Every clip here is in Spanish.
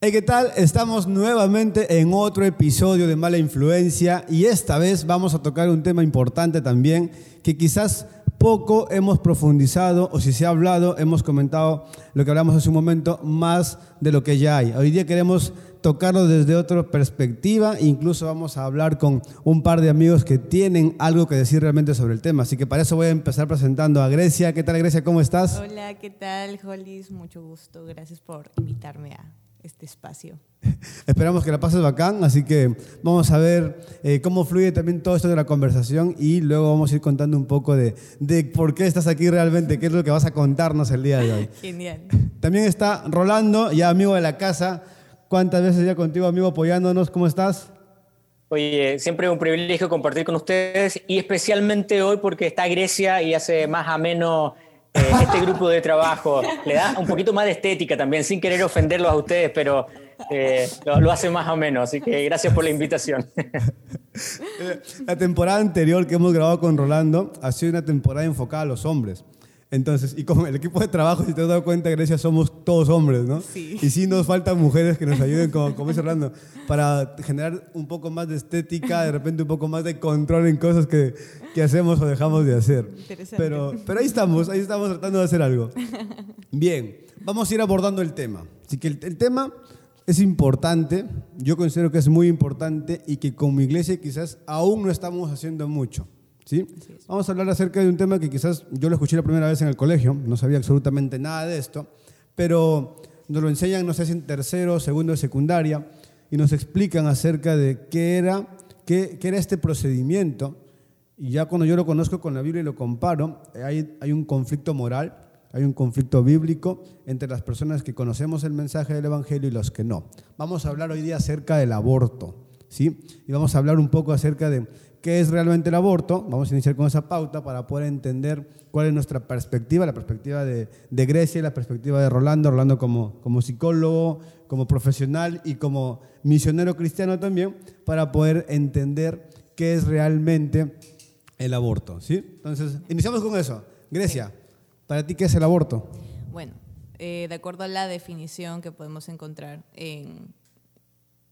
Hey, ¿qué tal? Estamos nuevamente en otro episodio de Mala Influencia y esta vez vamos a tocar un tema importante también que quizás poco hemos profundizado o si se ha hablado, hemos comentado lo que hablamos hace un momento más de lo que ya hay. Hoy día queremos tocarlo desde otra perspectiva, incluso vamos a hablar con un par de amigos que tienen algo que decir realmente sobre el tema. Así que para eso voy a empezar presentando a Grecia. ¿Qué tal Grecia? ¿Cómo estás? Hola, ¿qué tal, Hollis? Mucho gusto. Gracias por invitarme a este espacio. Esperamos que la pases bacán, así que vamos a ver eh, cómo fluye también todo esto de la conversación y luego vamos a ir contando un poco de, de por qué estás aquí realmente, qué es lo que vas a contarnos el día de hoy. Genial. También está Rolando, ya amigo de la casa. ¿Cuántas veces ya contigo, amigo, apoyándonos? ¿Cómo estás? Oye, siempre un privilegio compartir con ustedes y especialmente hoy porque está Grecia y hace más ameno eh, este grupo de trabajo. Le da un poquito más de estética también, sin querer ofenderlos a ustedes, pero eh, lo, lo, hace más o menos. Así que gracias por la invitación. La temporada anterior que hemos grabado con Rolando ha sido una temporada enfocada a los hombres. Entonces, y como el equipo de trabajo, si te has dado cuenta, Grecia, somos todos hombres, ¿no? Sí. Y sí nos faltan mujeres que nos ayuden, como, como dice Orlando, para generar un poco más de estética, de repente un poco más de control en cosas que, que hacemos o dejamos de hacer. Interesante. Pero, pero ahí estamos, ahí estamos tratando de hacer algo. Bien, vamos a ir abordando el tema. Así que el, el tema es importante, yo considero que es muy importante y que como iglesia quizás aún no estamos haciendo mucho. ¿Sí? Vamos a hablar acerca de un tema que quizás yo lo escuché la primera vez en el colegio, no sabía absolutamente nada de esto, pero nos lo enseñan, no sé si en tercero, segundo de secundaria, y nos explican acerca de qué era, qué, qué era este procedimiento. Y ya cuando yo lo conozco con la Biblia y lo comparo, hay, hay un conflicto moral, hay un conflicto bíblico entre las personas que conocemos el mensaje del Evangelio y los que no. Vamos a hablar hoy día acerca del aborto, ¿sí? Y vamos a hablar un poco acerca de qué es realmente el aborto. Vamos a iniciar con esa pauta para poder entender cuál es nuestra perspectiva, la perspectiva de, de Grecia y la perspectiva de Rolando, Rolando como, como psicólogo, como profesional y como misionero cristiano también, para poder entender qué es realmente el aborto. ¿sí? Entonces, iniciamos con eso. Grecia, ¿para ti qué es el aborto? Bueno, eh, de acuerdo a la definición que podemos encontrar en,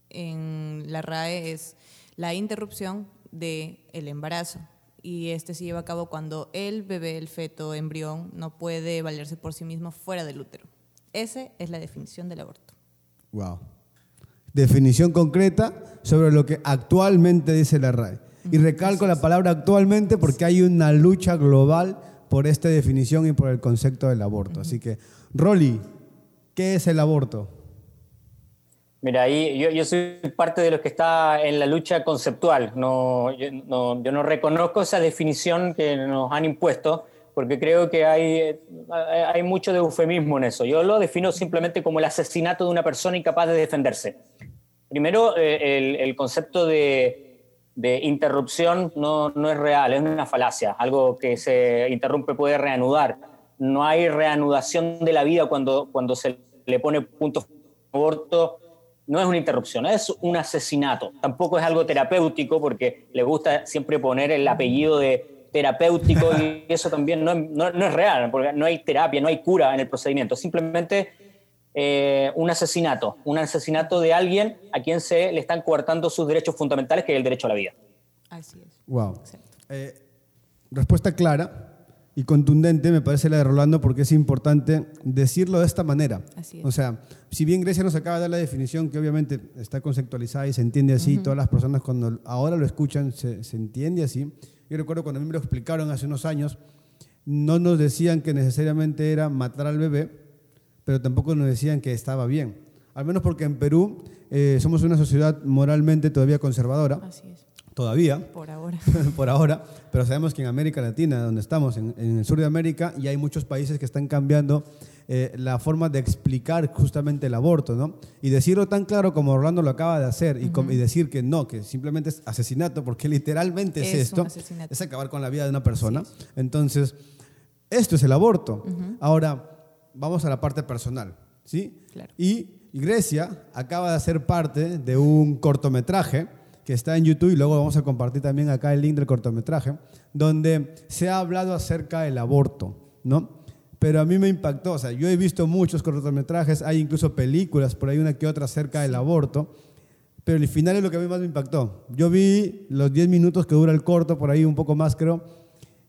en la RAE, es la interrupción del el embarazo. Y este se lleva a cabo cuando el bebé, el feto, embrión, no puede valerse por sí mismo fuera del útero. Esa es la definición del aborto. Wow. Definición concreta sobre lo que actualmente dice la RAE. Y recalco la palabra actualmente porque hay una lucha global por esta definición y por el concepto del aborto. Así que, Rolly, ¿qué es el aborto? Mira, ahí yo, yo, soy parte de los que está en la lucha conceptual. No yo, no, yo no reconozco esa definición que nos han impuesto porque creo que hay, hay mucho de eufemismo en eso. Yo lo defino simplemente como el asesinato de una persona incapaz de defenderse. Primero, eh, el, el, concepto de, de interrupción no, no, es real, es una falacia. Algo que se interrumpe puede reanudar. No hay reanudación de la vida cuando, cuando se le pone punto aborto no es una interrupción, es un asesinato. Tampoco es algo terapéutico porque le gusta siempre poner el apellido de terapéutico y eso también no, no, no es real, porque no hay terapia, no hay cura en el procedimiento. Simplemente eh, un asesinato, un asesinato de alguien a quien se le están coartando sus derechos fundamentales, que es el derecho a la vida. Así es. Wow. Eh, respuesta clara y contundente me parece la de Rolando porque es importante decirlo de esta manera. Así es. O sea, si bien Grecia nos acaba de dar la definición que obviamente está conceptualizada y se entiende así, uh -huh. todas las personas cuando ahora lo escuchan se, se, entiende así. Yo recuerdo cuando a mí me lo explicaron hace unos años, no nos decían que necesariamente era matar al bebé, pero tampoco nos decían que estaba bien. Al menos porque en Perú eh, somos una sociedad moralmente todavía conservadora. Así es. Todavía. Por ahora. por ahora. Pero sabemos que en América Latina, donde estamos, en, en, el sur de América, y hay muchos países que están cambiando eh, la forma de explicar justamente el aborto, ¿no? Y decirlo tan claro como Orlando lo acaba de hacer, y, uh -huh. y decir que no, que simplemente es asesinato, porque literalmente es, es esto, es acabar con la vida de una persona. Sí. Entonces, esto es el aborto. Uh -huh. Ahora, vamos a la parte personal, ¿sí? Claro. Y Grecia acaba de ser parte de un cortometraje que está en YouTube y luego vamos a compartir también acá el link del cortometraje, donde se ha hablado acerca del aborto, ¿no? pero a mí me impactó. O sea, yo he visto muchos cortometrajes, hay incluso películas, por ahí una que otra acerca del aborto, pero el final es lo que a mí más me impactó. Yo vi los 10 minutos que dura el corto, por ahí un poco más creo,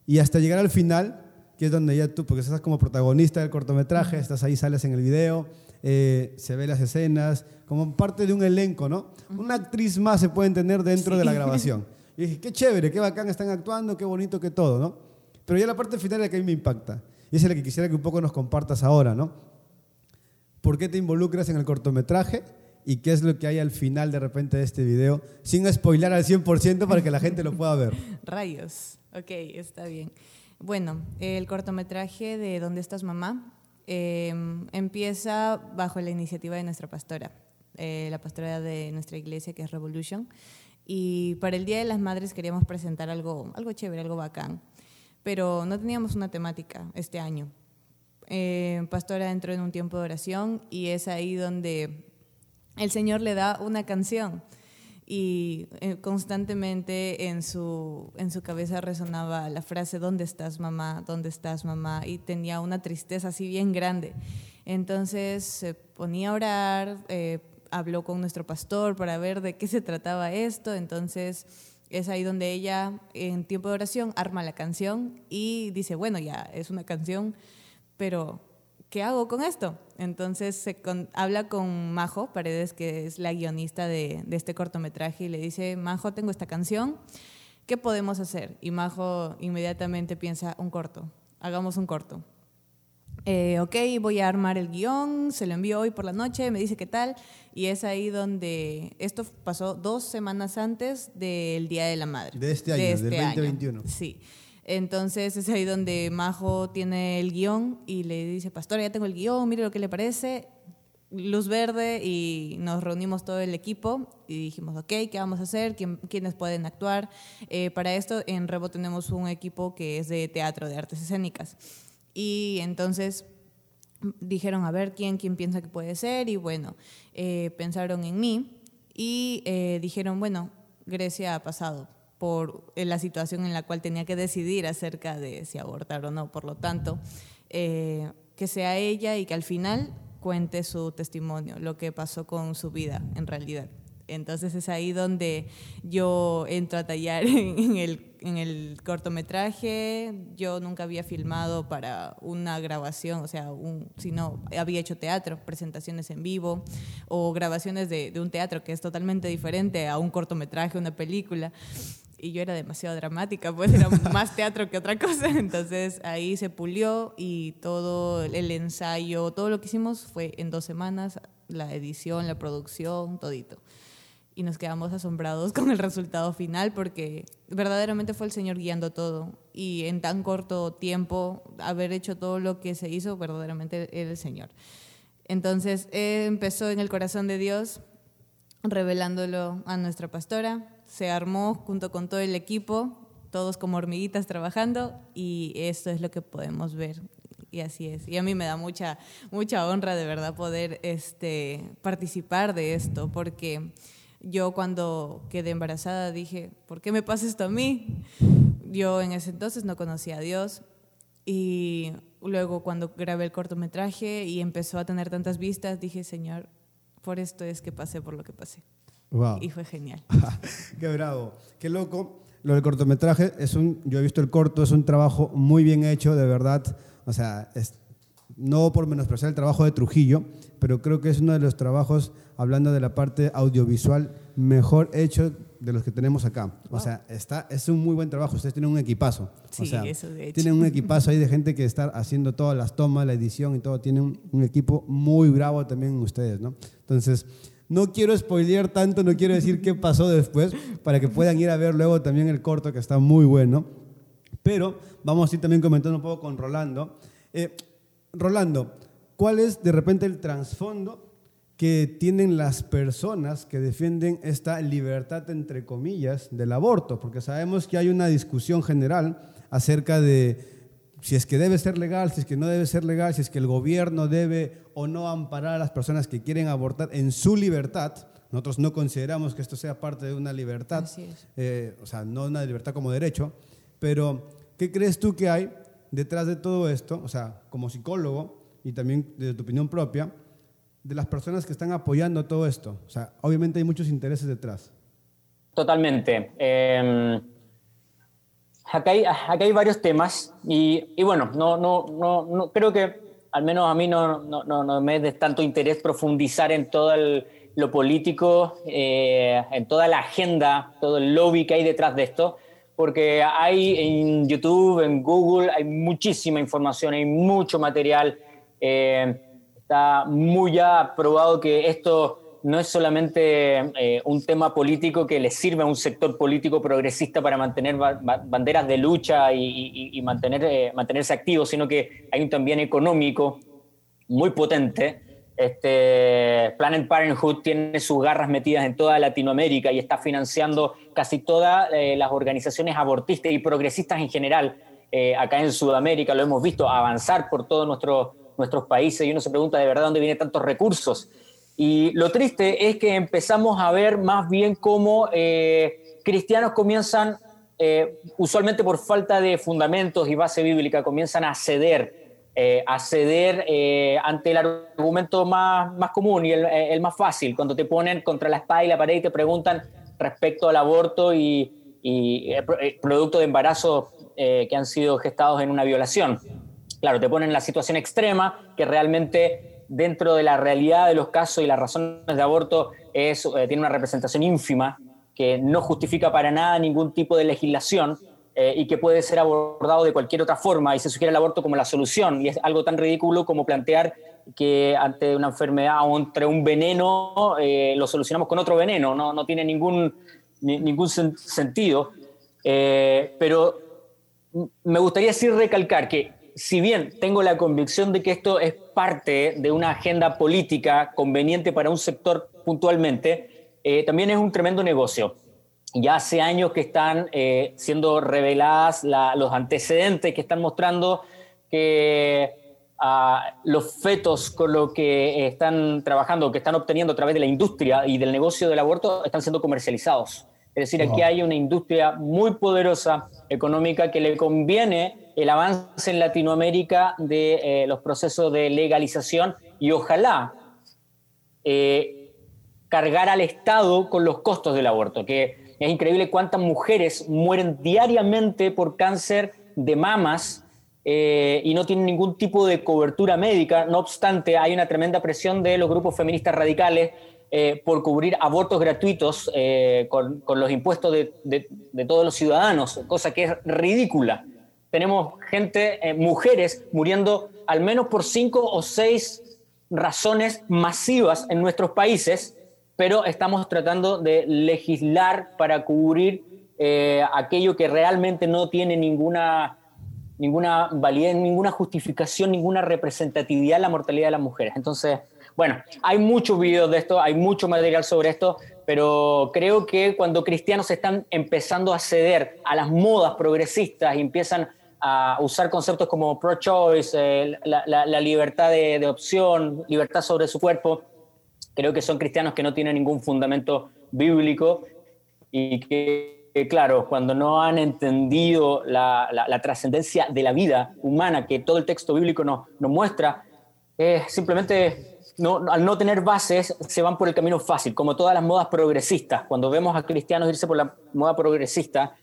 y hasta llegar al final, que es donde ya tú, porque estás como protagonista del cortometraje, estás ahí, sales en el video, eh, se ve las escenas, como parte de un elenco, ¿no? Una actriz más se puede tener dentro de la grabación. Y dije, qué chévere, qué bacán están actuando, qué bonito que todo, ¿no? Pero ya la parte final es la que a mí me impacta. Y esa es la que quisiera que un poco nos compartas ahora, ¿no? ¿Por qué te involucras en el cortometraje? ¿Y qué es lo que hay al final de repente de este video? Sin spoiler al 100% para que la gente lo pueda ver. Rayos. Ok, está bien. Bueno, el cortometraje de ¿Dónde estás mamá? Eh, empieza bajo la iniciativa de nuestra pastora, eh, la pastora de nuestra iglesia que es Revolution. Y para el Día de las Madres queríamos presentar algo, algo chévere, algo bacán pero no teníamos una temática este año. Eh, Pastora entró en un tiempo de oración y es ahí donde el Señor le da una canción y eh, constantemente en su, en su cabeza resonaba la frase, ¿dónde estás mamá? ¿Dónde estás mamá? Y tenía una tristeza así bien grande. Entonces se ponía a orar, eh, habló con nuestro pastor para ver de qué se trataba esto, entonces es ahí donde ella, en tiempo de oración, arma la canción y dice, bueno, ya es una canción, pero ¿qué hago con esto? Entonces se habla con Majo Paredes, que es la guionista de, de, este cortometraje, y le dice, Majo, tengo esta canción, ¿qué podemos hacer? Y Majo inmediatamente piensa, un corto, hagamos un corto. Eh, ok, voy a armar el guion, se lo envío hoy por la noche, me dice qué tal, y es ahí donde esto pasó dos semanas antes del Día de la Madre. De este año, del 2021. Este sí. Entonces es ahí donde Majo tiene el guion y le dice, pastora, ya tengo el guion, mire lo que le parece, luz verde y nos reunimos todo el equipo y dijimos, ok, ¿qué vamos a hacer? ¿Quiénes pueden actuar? Eh, para esto en Rebo tenemos un equipo que es de teatro, de artes escénicas. Y entonces dijeron, a ver, ¿quién, quién piensa que puede ser? Y bueno, eh, pensaron en mí y eh, dijeron, bueno, Grecia ha pasado por eh, la situación en la cual tenía que decidir acerca de si abortar o no. Por lo tanto, que sea ella y que al final cuente su testimonio, lo que pasó con su vida en realidad. Entonces es ahí donde yo entro a tallar en el, en el cortometraje. Yo nunca había filmado para una grabación, o sea, un, sino había hecho teatro, presentaciones en vivo o grabaciones de, de un teatro que es totalmente diferente a un cortometraje, una película y yo era demasiado dramática, pues era más teatro que otra cosa. Entonces ahí se pulió y todo el ensayo, todo lo que hicimos fue en dos semanas, la edición, la producción, todito y nos quedamos asombrados con el resultado final porque verdaderamente fue el Señor guiando todo y en tan corto tiempo haber hecho todo lo que se hizo, verdaderamente era el Señor. Entonces empezó en el corazón de Dios revelándolo a nuestra pastora, se armó junto con todo el equipo, todos como hormiguitas trabajando y esto es lo que podemos ver y así es. Y a mí me da mucha, mucha honra de verdad poder este, participar de esto, porque yo cuando quedé embarazada dije, ¿por qué me pasa esto a mí? Yo en ese entonces no conocía a Dios y luego cuando grabé el cortometraje y empezó a tener tantas vistas, dije, Señor, por esto es que pasé por lo que pasé. Y fue genial. qué bravo, qué loco. Lo del cortometraje es un, yo he visto el corto, es un trabajo muy bien hecho, de verdad. O sea, es, no por menospreciar el trabajo de Trujillo, pero creo que es uno de los trabajos, hablando de la parte audiovisual, mejor hecho de los que tenemos acá. O sea, está, es un muy buen trabajo. Ustedes tienen un equipazo. Sí, o sea, eso de hecho. Tienen un equipazo ahí de gente que está haciendo todas las tomas, la edición y todo. Tienen un, equipo muy bravo también ustedes, ¿no? Entonces, no quiero spoilear tanto, no quiero decir qué pasó después, para que puedan ir a ver luego también el corto, que está muy bueno. Pero vamos a ir también comentando un poco con Rolando. Eh, Rolando, ¿cuál es de repente el trasfondo que tienen las personas que defienden esta libertad, entre comillas, del aborto? Porque sabemos que hay una discusión general acerca de si es que debe ser legal, si es que no debe ser legal, si es que el gobierno debe o no amparar a las personas que quieren abortar en su libertad. Nosotros no consideramos que esto sea parte de una libertad, eh, o sea, no una libertad como derecho, pero ¿qué crees tú que hay detrás de todo esto, o sea, como psicólogo y también desde tu opinión propia, de las personas que están apoyando todo esto? O sea, obviamente hay muchos intereses detrás. Totalmente. Em, acá, hay, acá, hay, varios temas y, y, bueno, no, no, no, no, creo que al menos a mí no, no, no, me es de tanto interés profundizar en todo lo político, eh, en toda la agenda, todo el lobby que hay detrás de esto, porque hay en YouTube, en Google, hay muchísima información, hay mucho material. Eh, está muy ya probado que esto no es solamente eh, un tema político que le sirve a un sector político progresista para mantener banderas de lucha y, mantener, eh, mantenerse activo, sino que hay un también económico muy potente. Este, Planned Parenthood tiene sus garras metidas en toda Latinoamérica y está financiando casi todas eh, las organizaciones abortistas y progresistas en general. acá en Sudamérica lo hemos visto avanzar por todos nuestros nuestros países y uno se pregunta de verdad dónde vienen tantos recursos. Y lo triste es que empezamos a ver más bien cómo eh, cristianos comienzan, eh, usualmente por falta de fundamentos y base bíblica, comienzan a ceder, eh, a ceder ante el argumento más, más común y el, más fácil, cuando te ponen contra la espada y la pared y te preguntan respecto al aborto y, y producto de embarazos que han sido gestados en una violación. Claro, te ponen la situación extrema que realmente dentro de la realidad de los casos y las razones de aborto es, eh, tiene una representación ínfima que no justifica para nada ningún tipo de legislación eh, y que puede ser abordado de cualquier otra forma y se sugiere el aborto como la solución y es algo tan ridículo como plantear que ante una enfermedad o entre un veneno eh, lo solucionamos con otro veneno, no, no tiene ningún, ningún sentido. pero me gustaría sí recalcar que si bien tengo la convicción de que esto es parte de una agenda política conveniente para un sector puntualmente, eh, también es un tremendo negocio. Ya hace años que están eh, siendo reveladas los antecedentes que están mostrando que ah, los fetos con lo que están trabajando, que están obteniendo a través de la industria y del negocio del aborto, están siendo comercializados. Es decir, aquí hay una industria muy poderosa económica que le conviene el avance en Latinoamérica de eh, los procesos de legalización y ojalá eh, cargar al Estado con los costos del aborto, que es increíble cuántas mujeres mueren diariamente por cáncer de mamas eh, y no tienen ningún tipo de cobertura médica. No obstante, hay una tremenda presión de los grupos feministas radicales por cubrir abortos gratuitos con, los impuestos de todos los ciudadanos, cosa que es ridícula tenemos gente, eh, mujeres, muriendo al menos por cinco o seis razones masivas en nuestros países, pero estamos tratando de legislar para cubrir eh, aquello que realmente no tiene ninguna, ninguna validez, ninguna justificación, ninguna representatividad la mortalidad de las mujeres. Entonces, bueno, hay muchos videos de esto, hay mucho material sobre esto, pero creo que cuando cristianos están empezando a ceder a las modas progresistas y empiezan a usar conceptos como pro-choice, eh, la, libertad de, opción, libertad sobre su cuerpo. Creo que son cristianos que no tienen ningún fundamento bíblico y que, claro, cuando no han entendido la, trascendencia de la vida humana que todo el texto bíblico nos, muestra, simplemente no, al no tener bases se van por el camino fácil, como todas las modas progresistas. Cuando vemos a cristianos irse por la moda progresista,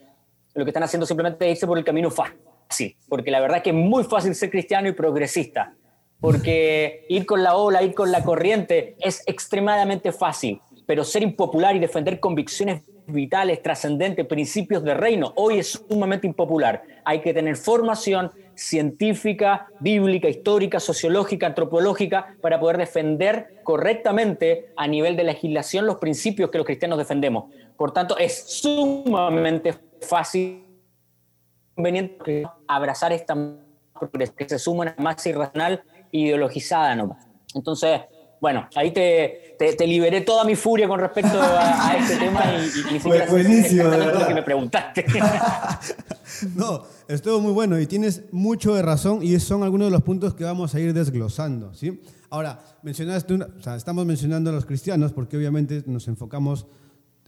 lo que están haciendo simplemente es irse por el camino fácil Sí, porque la verdad es que es muy fácil ser cristiano y progresista, porque ir con la ola, ir con la corriente es extremadamente fácil, pero ser impopular y defender convicciones vitales, trascendentes, principios de reino, hoy es sumamente impopular. Hay que tener formación científica, bíblica, histórica, sociológica, antropológica, para poder defender correctamente a nivel de legislación los principios que los cristianos defendemos. Por tanto, es sumamente fácil conveniente abrazar esta que se suma una masa irracional ideologizada nomás. Entonces, bueno, ahí te, te, liberé toda mi furia con respecto a, este tema y, y, y buenísimo, lo que me preguntaste. no, estuvo muy bueno y tienes mucho de razón y son algunos de los puntos que vamos a ir desglosando, ¿sí? Ahora, mencionaste, o sea, estamos mencionando a los cristianos porque obviamente nos enfocamos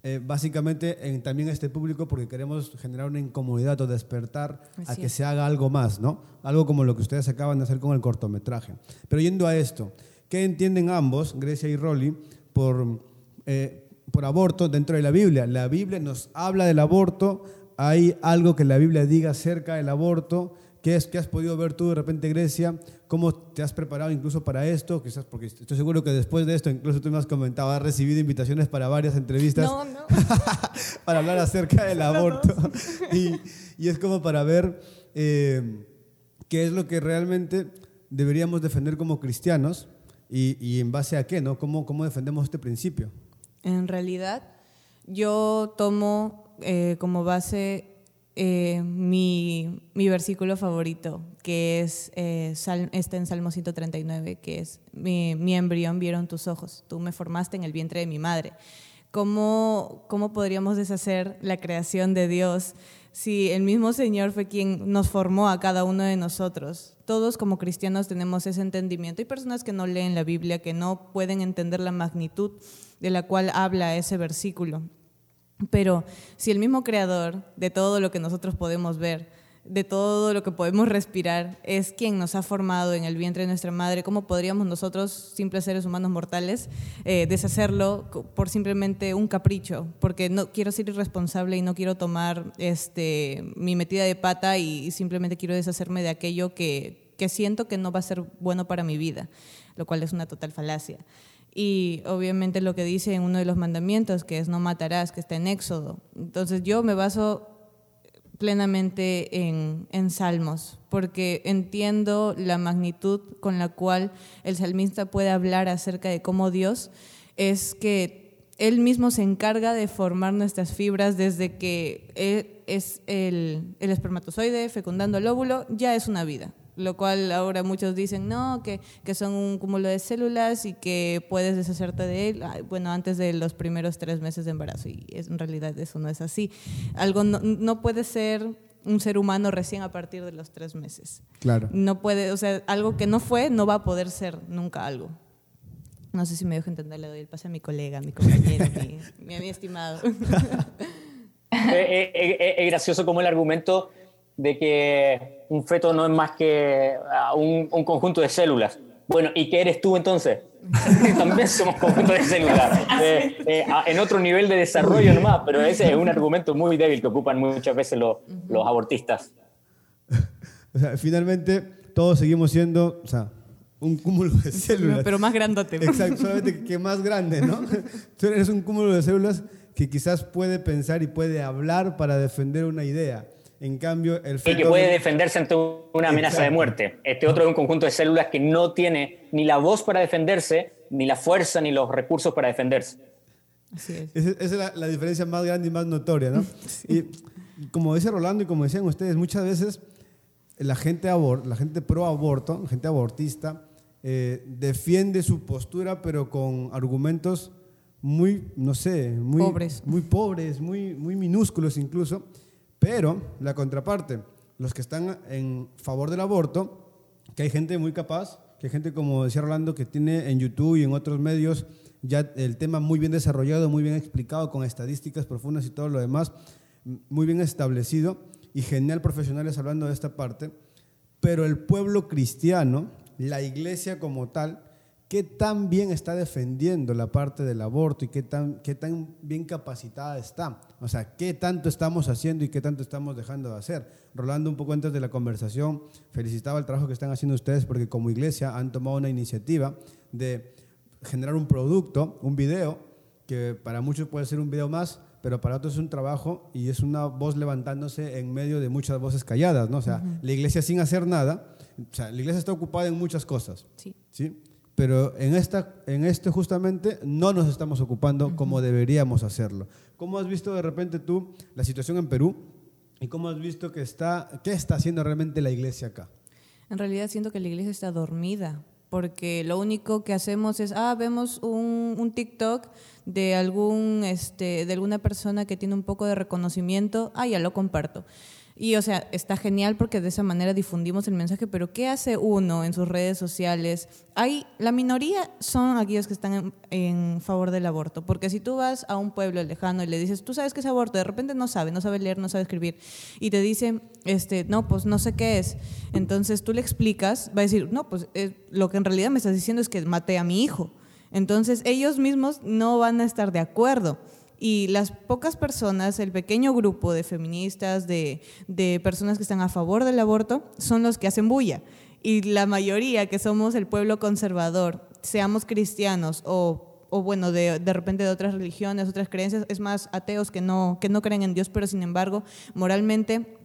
eh, básicamente en también este público porque queremos generar una incomodidad o despertar a que es. se haga algo más, ¿no? Algo como lo que ustedes acaban de hacer con el cortometraje. Pero yendo a esto, ¿qué entienden ambos, Grecia y Rolly, por, eh, por aborto dentro de la Biblia? La Biblia nos habla del aborto, hay algo que la Biblia diga acerca del aborto. ¿Qué, es, ¿Qué has podido ver tú de repente, Grecia? ¿Cómo te has preparado incluso para esto? Quizás porque estoy seguro que después de esto, incluso tú me has comentado, has recibido invitaciones para varias entrevistas No, no. para hablar acerca del aborto. Y, y es como para ver eh, qué es lo que realmente deberíamos defender como cristianos y, y en base a qué, ¿no? ¿Cómo, ¿Cómo defendemos este principio? En realidad, yo tomo eh, como base eh, mi, versículo favorito, que es eh, está en Salmo 139, que es, mi, mi embrión vieron tus ojos, tú me formaste en el vientre de mi madre. ¿Cómo, ¿Cómo podríamos deshacer la creación de Dios si el mismo Señor fue quien nos formó a cada uno de nosotros? Todos como cristianos tenemos ese entendimiento. Hay personas que no leen la Biblia, que no pueden entender la magnitud de la cual habla ese versículo. Pero si el mismo creador de todo lo que nosotros podemos ver, de todo lo que podemos respirar, es quien nos ha formado en el vientre de nuestra madre, ¿cómo podríamos nosotros, simples seres humanos mortales, eh, deshacerlo por simplemente un capricho? Porque no quiero ser irresponsable y no quiero tomar este, mi metida de pata y simplemente quiero deshacerme de aquello que, que siento que no va a ser bueno para mi vida, lo cual es una total falacia. Y obviamente lo que dice en uno de los mandamientos, que es no matarás, que está en Éxodo. Entonces yo me baso plenamente en, en salmos, porque entiendo la magnitud con la cual el salmista puede hablar acerca de cómo Dios es que Él mismo se encarga de formar nuestras fibras desde que Él es el, el espermatozoide fecundando el óvulo, ya es una vida. Lo cual ahora muchos dicen, no, que, que son un cúmulo de células y que puedes deshacerte de él, bueno, antes de los primeros tres meses de embarazo. Y es, en realidad eso no es así. Algo no, no puede ser un ser humano recién a partir de los tres meses. Claro. No puede, o sea, algo que no fue, no va a poder ser nunca algo. No sé si me dejo entender, le doy el pase a mi colega, mi compañero, mi, mi, mi estimado. Eh, eh, eh, es gracioso como el argumento de que un feto no es más que ah, un, un conjunto de células. Bueno, ¿y qué eres tú entonces? También somos conjuntos de células, eh, eh, a- en otro nivel de desarrollo nomás, pero ese es un argumento muy débil que ocupan muchas veces los, los abortistas. O sea, finalmente todos seguimos siendo, o sea, un cúmulo de células. Pero más grandote. Exacto, solamente que más grande, ¿no? Tú eres un cúmulo de células que quizás puede pensar y puede hablar para defender una idea. En cambio, el Y feto... que puede defenderse ante una amenaza de Exacto. muerte. Este otro es un conjunto de células que no tiene ni la voz para defenderse, ni la fuerza, ni los recursos para defenderse. Así es. Esa, esa es la, la diferencia más grande y más notoria, ¿no? Y como dice Rolando y como decían ustedes, muchas veces la gente, abor- la gente pro aborto, la gente abortista, eh, defiende su postura, pero con argumentos muy, no sé, muy Pobres. muy, pobres, muy, muy minúsculos incluso. Pero la contraparte, los que están en favor del aborto, que hay gente muy capaz, que hay gente, como decía Rolando, que tiene en YouTube y en otros medios ya el tema muy bien desarrollado, muy bien explicado, con estadísticas profundas y todo lo demás, muy bien establecido y genial profesionales hablando de esta parte. Pero el pueblo cristiano, la iglesia como tal, ¿qué tan bien está defendiendo la parte del aborto y qué tan, qué tan bien capacitada está? O sea, ¿qué tanto estamos haciendo y qué tanto estamos dejando de hacer? Rolando, un poco antes de la conversación, felicitaba el trabajo que están haciendo ustedes porque como iglesia han tomado una iniciativa de generar un producto, un video, que para muchos puede ser un video más, pero para otros es un trabajo y es una voz levantándose en medio de muchas voces calladas, ¿no? O sea, la iglesia sin hacer nada, o sea, la iglesia está ocupada en muchas cosas, Sí. ¿sí? Pero en, esta, en este justamente no nos estamos ocupando como deberíamos hacerlo. ¿Cómo has visto de repente tú la situación en Perú y cómo has visto que está, qué está haciendo realmente la iglesia acá? En realidad siento que la iglesia está dormida, porque lo único que hacemos es, ah, vemos un, un TikTok de, algún, este, de alguna persona que tiene un poco de reconocimiento, ah, ya lo comparto. Y o sea, está genial porque de esa manera difundimos el mensaje, pero ¿qué hace uno en sus redes sociales? Hay, la minoría son aquellos que están en, favor del aborto, porque si tú vas a un pueblo lejano y le dices, tú sabes qué es aborto, de repente no sabe, no sabe leer, no sabe escribir, y te dice, este, no, pues no sé qué es. Entonces tú le explicas, va a decir, no, pues lo que en realidad me estás diciendo es que maté a mi hijo. Entonces ellos mismos no van a estar de acuerdo. Y las pocas personas, el pequeño grupo de feministas, de, personas que están a favor del aborto, son los que hacen bulla. Y la mayoría, que somos el pueblo conservador, seamos cristianos o, o bueno, de, de, repente de otras religiones, otras creencias, es más ateos que no, que no creen en Dios, pero sin embargo, moralmente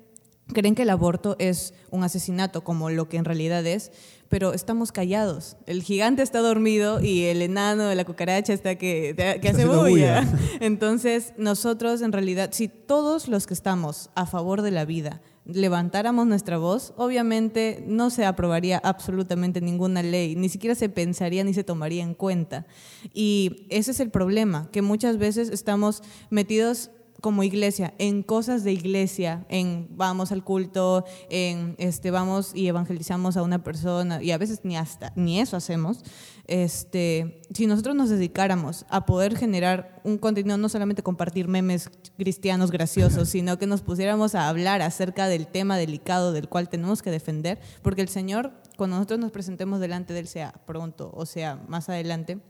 creen que el aborto es un asesinato, como lo que en realidad es, pero estamos callados. El gigante está dormido y el enano de la cucaracha está que, que hace bulla. Entonces, nosotros en realidad, si todos los que estamos a favor de la vida levantáramos nuestra voz, obviamente no se aprobaría absolutamente ninguna ley, ni siquiera se pensaría ni se tomaría en cuenta. Y ese es el problema, que muchas veces estamos metidos como iglesia, en cosas de iglesia, en vamos al culto, en este vamos y evangelizamos a una persona y a veces ni hasta ni eso hacemos. Este, si nosotros nos dedicáramos a poder generar un contenido no solamente compartir memes cristianos graciosos, sino que nos pusiéramos a hablar acerca del tema delicado del cual tenemos que defender, porque el Señor cuando nosotros nos presentemos delante de él sea pronto o sea más adelante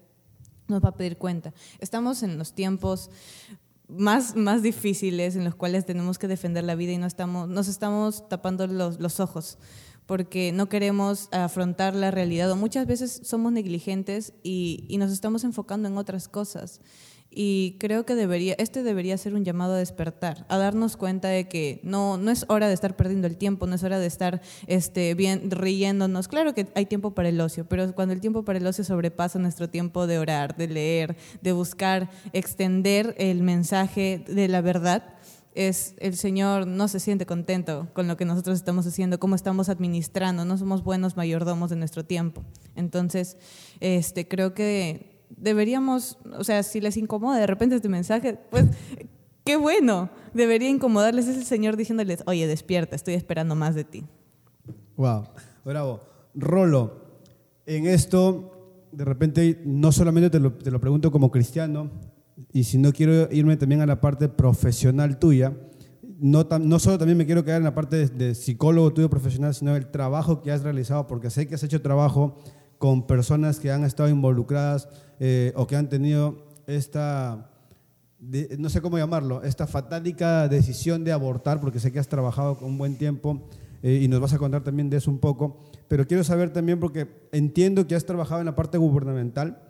nos va a pedir cuenta. Estamos en los tiempos más, más difíciles en los cuales tenemos que defender la vida y no estamos, nos estamos tapando los, los ojos porque no queremos afrontar la realidad o muchas veces somos negligentes y, y nos estamos enfocando en otras cosas. Y creo que debería, este debería ser un llamado a despertar, a darnos cuenta de que no, no es hora de estar perdiendo el tiempo, no es hora de estar este, bien riéndonos. Claro que hay tiempo para el ocio, pero cuando el tiempo para el ocio sobrepasa nuestro tiempo de orar, de leer, de buscar extender el mensaje de la verdad, es el Señor no se siente contento con lo que nosotros estamos haciendo, cómo estamos administrando, no somos buenos mayordomos de nuestro tiempo. Entonces, este, creo que deberíamos, o sea, si les incomoda de repente este mensaje, pues qué bueno, debería incomodarles ese Señor diciéndoles, oye, despierta, estoy esperando más de ti. Wow, bravo. Rolo, en esto, de repente, no solamente te lo, te lo pregunto como cristiano, y si no quiero irme también a la parte profesional tuya, no, no solo también me quiero quedar en la parte de, de psicólogo tuyo profesional, sino el trabajo que has realizado, porque sé que has hecho trabajo con personas que han estado involucradas eh, o que han tenido esta, no sé cómo llamarlo, esta fatálica decisión de abortar, porque sé que has trabajado un buen tiempo eh, y nos vas a contar también de eso un poco, pero quiero saber también, porque entiendo que has trabajado en la parte gubernamental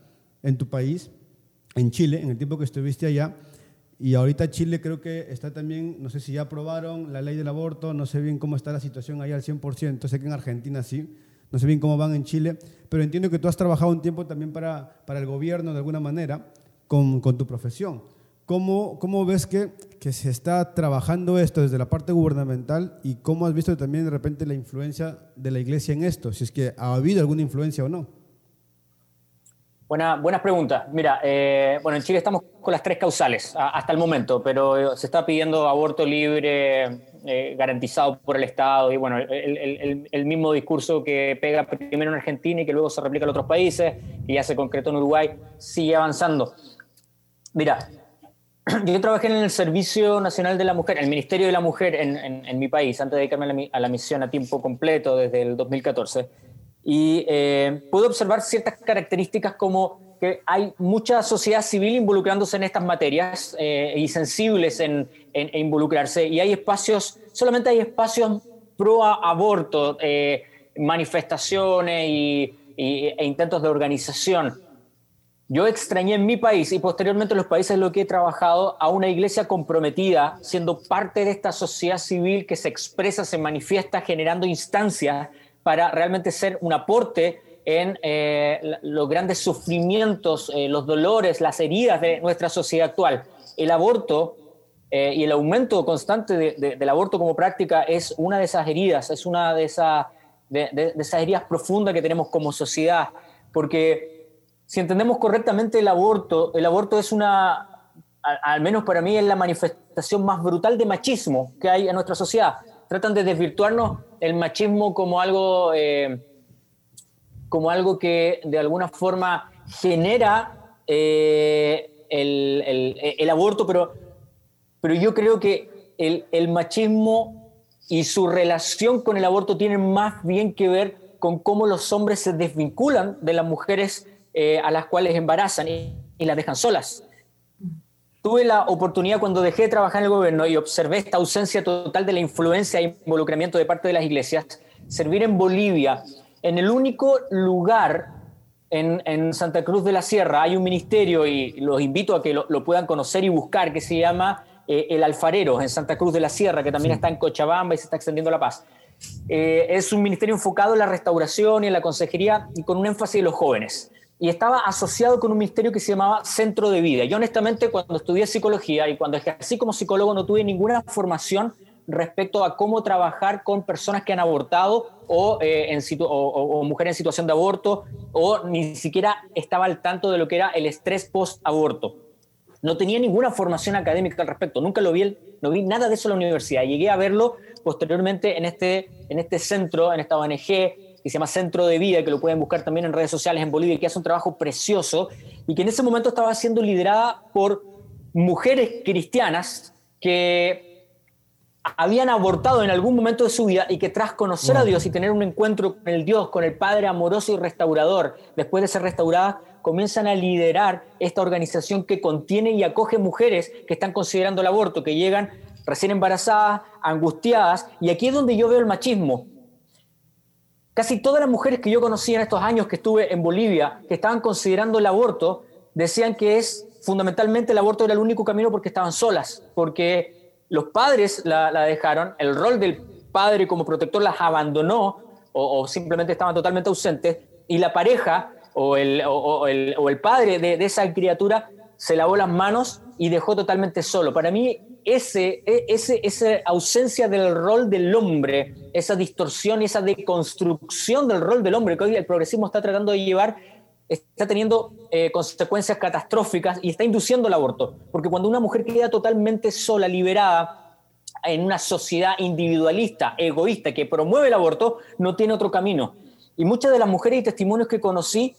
en tu país, en Chile, en el tiempo que estuviste allá, y ahorita Chile creo que está también, no sé si ya aprobaron la ley del aborto, no sé bien cómo está la situación ahí al 100%, sé que en Argentina sí, no sé bien cómo van en Chile, pero entiendo que tú has trabajado un tiempo también para, para el gobierno de alguna manera con, con tu profesión. ¿Cómo, ¿Cómo, ves que, que, se está trabajando esto desde la parte gubernamental y cómo has visto también de repente la influencia de la iglesia en esto? Si es que ha habido alguna influencia o no. Buena, buenas preguntas. Mira, eh, bueno, en Chile estamos con las tres causales hasta el momento, pero se está pidiendo aborto libre eh, garantizado por el Estado y bueno, el, mismo discurso que pega primero en Argentina y que luego se replica en otros países, y ya se concretó en Uruguay, sigue avanzando. Mira, yo trabajé en el Servicio Nacional de la Mujer, el Ministerio de la Mujer en, mi país, antes de dedicarme a la, misión a tiempo completo desde el 2014, y eh, pude observar ciertas características como que hay mucha sociedad civil involucrándose en estas materias eh, y sensibles en, involucrarse. Y hay espacios, solamente hay espacios pro aborto, eh, manifestaciones y, e intentos de organización. Yo extrañé en mi país y posteriormente en los países en los que he trabajado a una iglesia comprometida, siendo parte de esta sociedad civil que se expresa, se manifiesta, generando instancias para realmente ser un aporte en eh, los grandes sufrimientos, eh, los dolores, las heridas de nuestra sociedad actual. El aborto eh, y el aumento constante del aborto como práctica es una de esas heridas, es una de, de, esas heridas profundas que tenemos como sociedad, porque si entendemos correctamente el aborto, el aborto es una, al, menos para mí, es la manifestación más brutal de machismo que hay en nuestra sociedad tratan de desvirtuarnos el machismo como algo, eh, como algo que de alguna forma genera eh, el, aborto, pero, pero yo creo que el, machismo y su relación con el aborto tienen más bien que ver con cómo los hombres se desvinculan de las mujeres eh, a las cuales embarazan y, las dejan solas. Tuve la oportunidad cuando dejé de trabajar en el gobierno y observé esta ausencia total de la influencia e involucramiento de parte de las iglesias, servir en Bolivia, en el único lugar en, Santa Cruz de la Sierra hay un ministerio y los invito a que lo, puedan conocer y buscar que se llama eh, El Alfarero en Santa Cruz de la Sierra, que también está en Cochabamba y se está extendiendo la paz. Eh, es un ministerio enfocado en la restauración y en la consejería y con un énfasis en los jóvenes y estaba asociado con un ministerio que se llamaba Centro de Vida. Yo honestamente cuando estudié psicología y cuando ejercí como psicólogo no tuve ninguna formación respecto a cómo trabajar con personas que han abortado o, eh, en o, mujeres en situación de aborto o ni siquiera estaba al tanto de lo que era el estrés post-aborto. No tenía ninguna formación académica al respecto, nunca lo vi, no vi nada de eso en la universidad. Llegué a verlo posteriormente en este, en este centro, en esta ONG, que se llama Centro de Vida, que lo pueden buscar también en redes sociales en Bolivia, que hace un trabajo precioso y que en ese momento estaba siendo liderada por mujeres cristianas que habían abortado en algún momento de su vida y que tras conocer a Dios y tener un encuentro con el Dios, con el Padre amoroso y restaurador, después de ser restauradas, comienzan a liderar esta organización que contiene y acoge mujeres que están considerando el aborto, que llegan recién embarazadas, angustiadas, y aquí es donde yo veo el machismo. Casi todas las mujeres que yo conocí en estos años que estuve en Bolivia, que estaban considerando el aborto, decían que es fundamentalmente el aborto era el único camino porque estaban solas, porque los padres la, dejaron, el rol del padre como protector las abandonó o, simplemente estaban totalmente ausentes, y la pareja o el, o, el, padre de esa criatura se lavó las manos y dejó totalmente solo. Para mí ese, e, ese, esa ausencia del rol del hombre, esa distorsión esa deconstrucción del rol del hombre que hoy el progresismo está tratando de llevar, está teniendo eh, consecuencias catastróficas y está induciendo el aborto. Porque cuando una mujer queda totalmente sola, liberada, en una sociedad individualista, egoísta, que promueve el aborto, no tiene otro camino. Y muchas de las mujeres y testimonios que conocí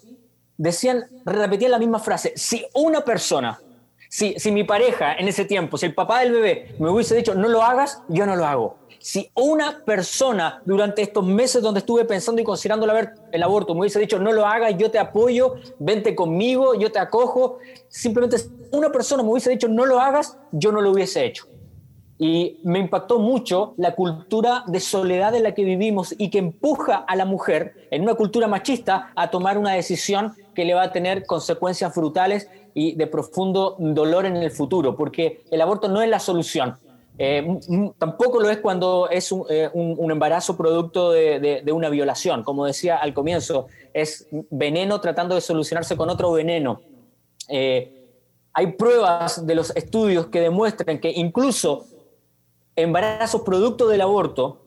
decían, repetían la misma frase, si una persona si, mi pareja en ese tiempo, si el papá del bebé me hubiese dicho no lo hagas, yo no lo hago. Si una persona durante estos meses donde estuve pensando y considerando el aborto me hubiese dicho no lo hagas, yo te apoyo, vente conmigo, yo te acojo, simplemente una persona me hubiese dicho no lo hagas, yo no lo hubiese hecho. Y me impactó mucho la cultura de soledad en la que vivimos y que empuja a la mujer en una cultura machista a tomar una decisión que le va a tener consecuencias brutales y de profundo dolor en el futuro, porque el aborto no es la solución. Eh, tampoco lo es cuando es un, eh, embarazo producto de, una violación. Como decía al comienzo, es veneno tratando de solucionarse con otro veneno. Eh, hay pruebas de los estudios que demuestran que incluso embarazos producto del aborto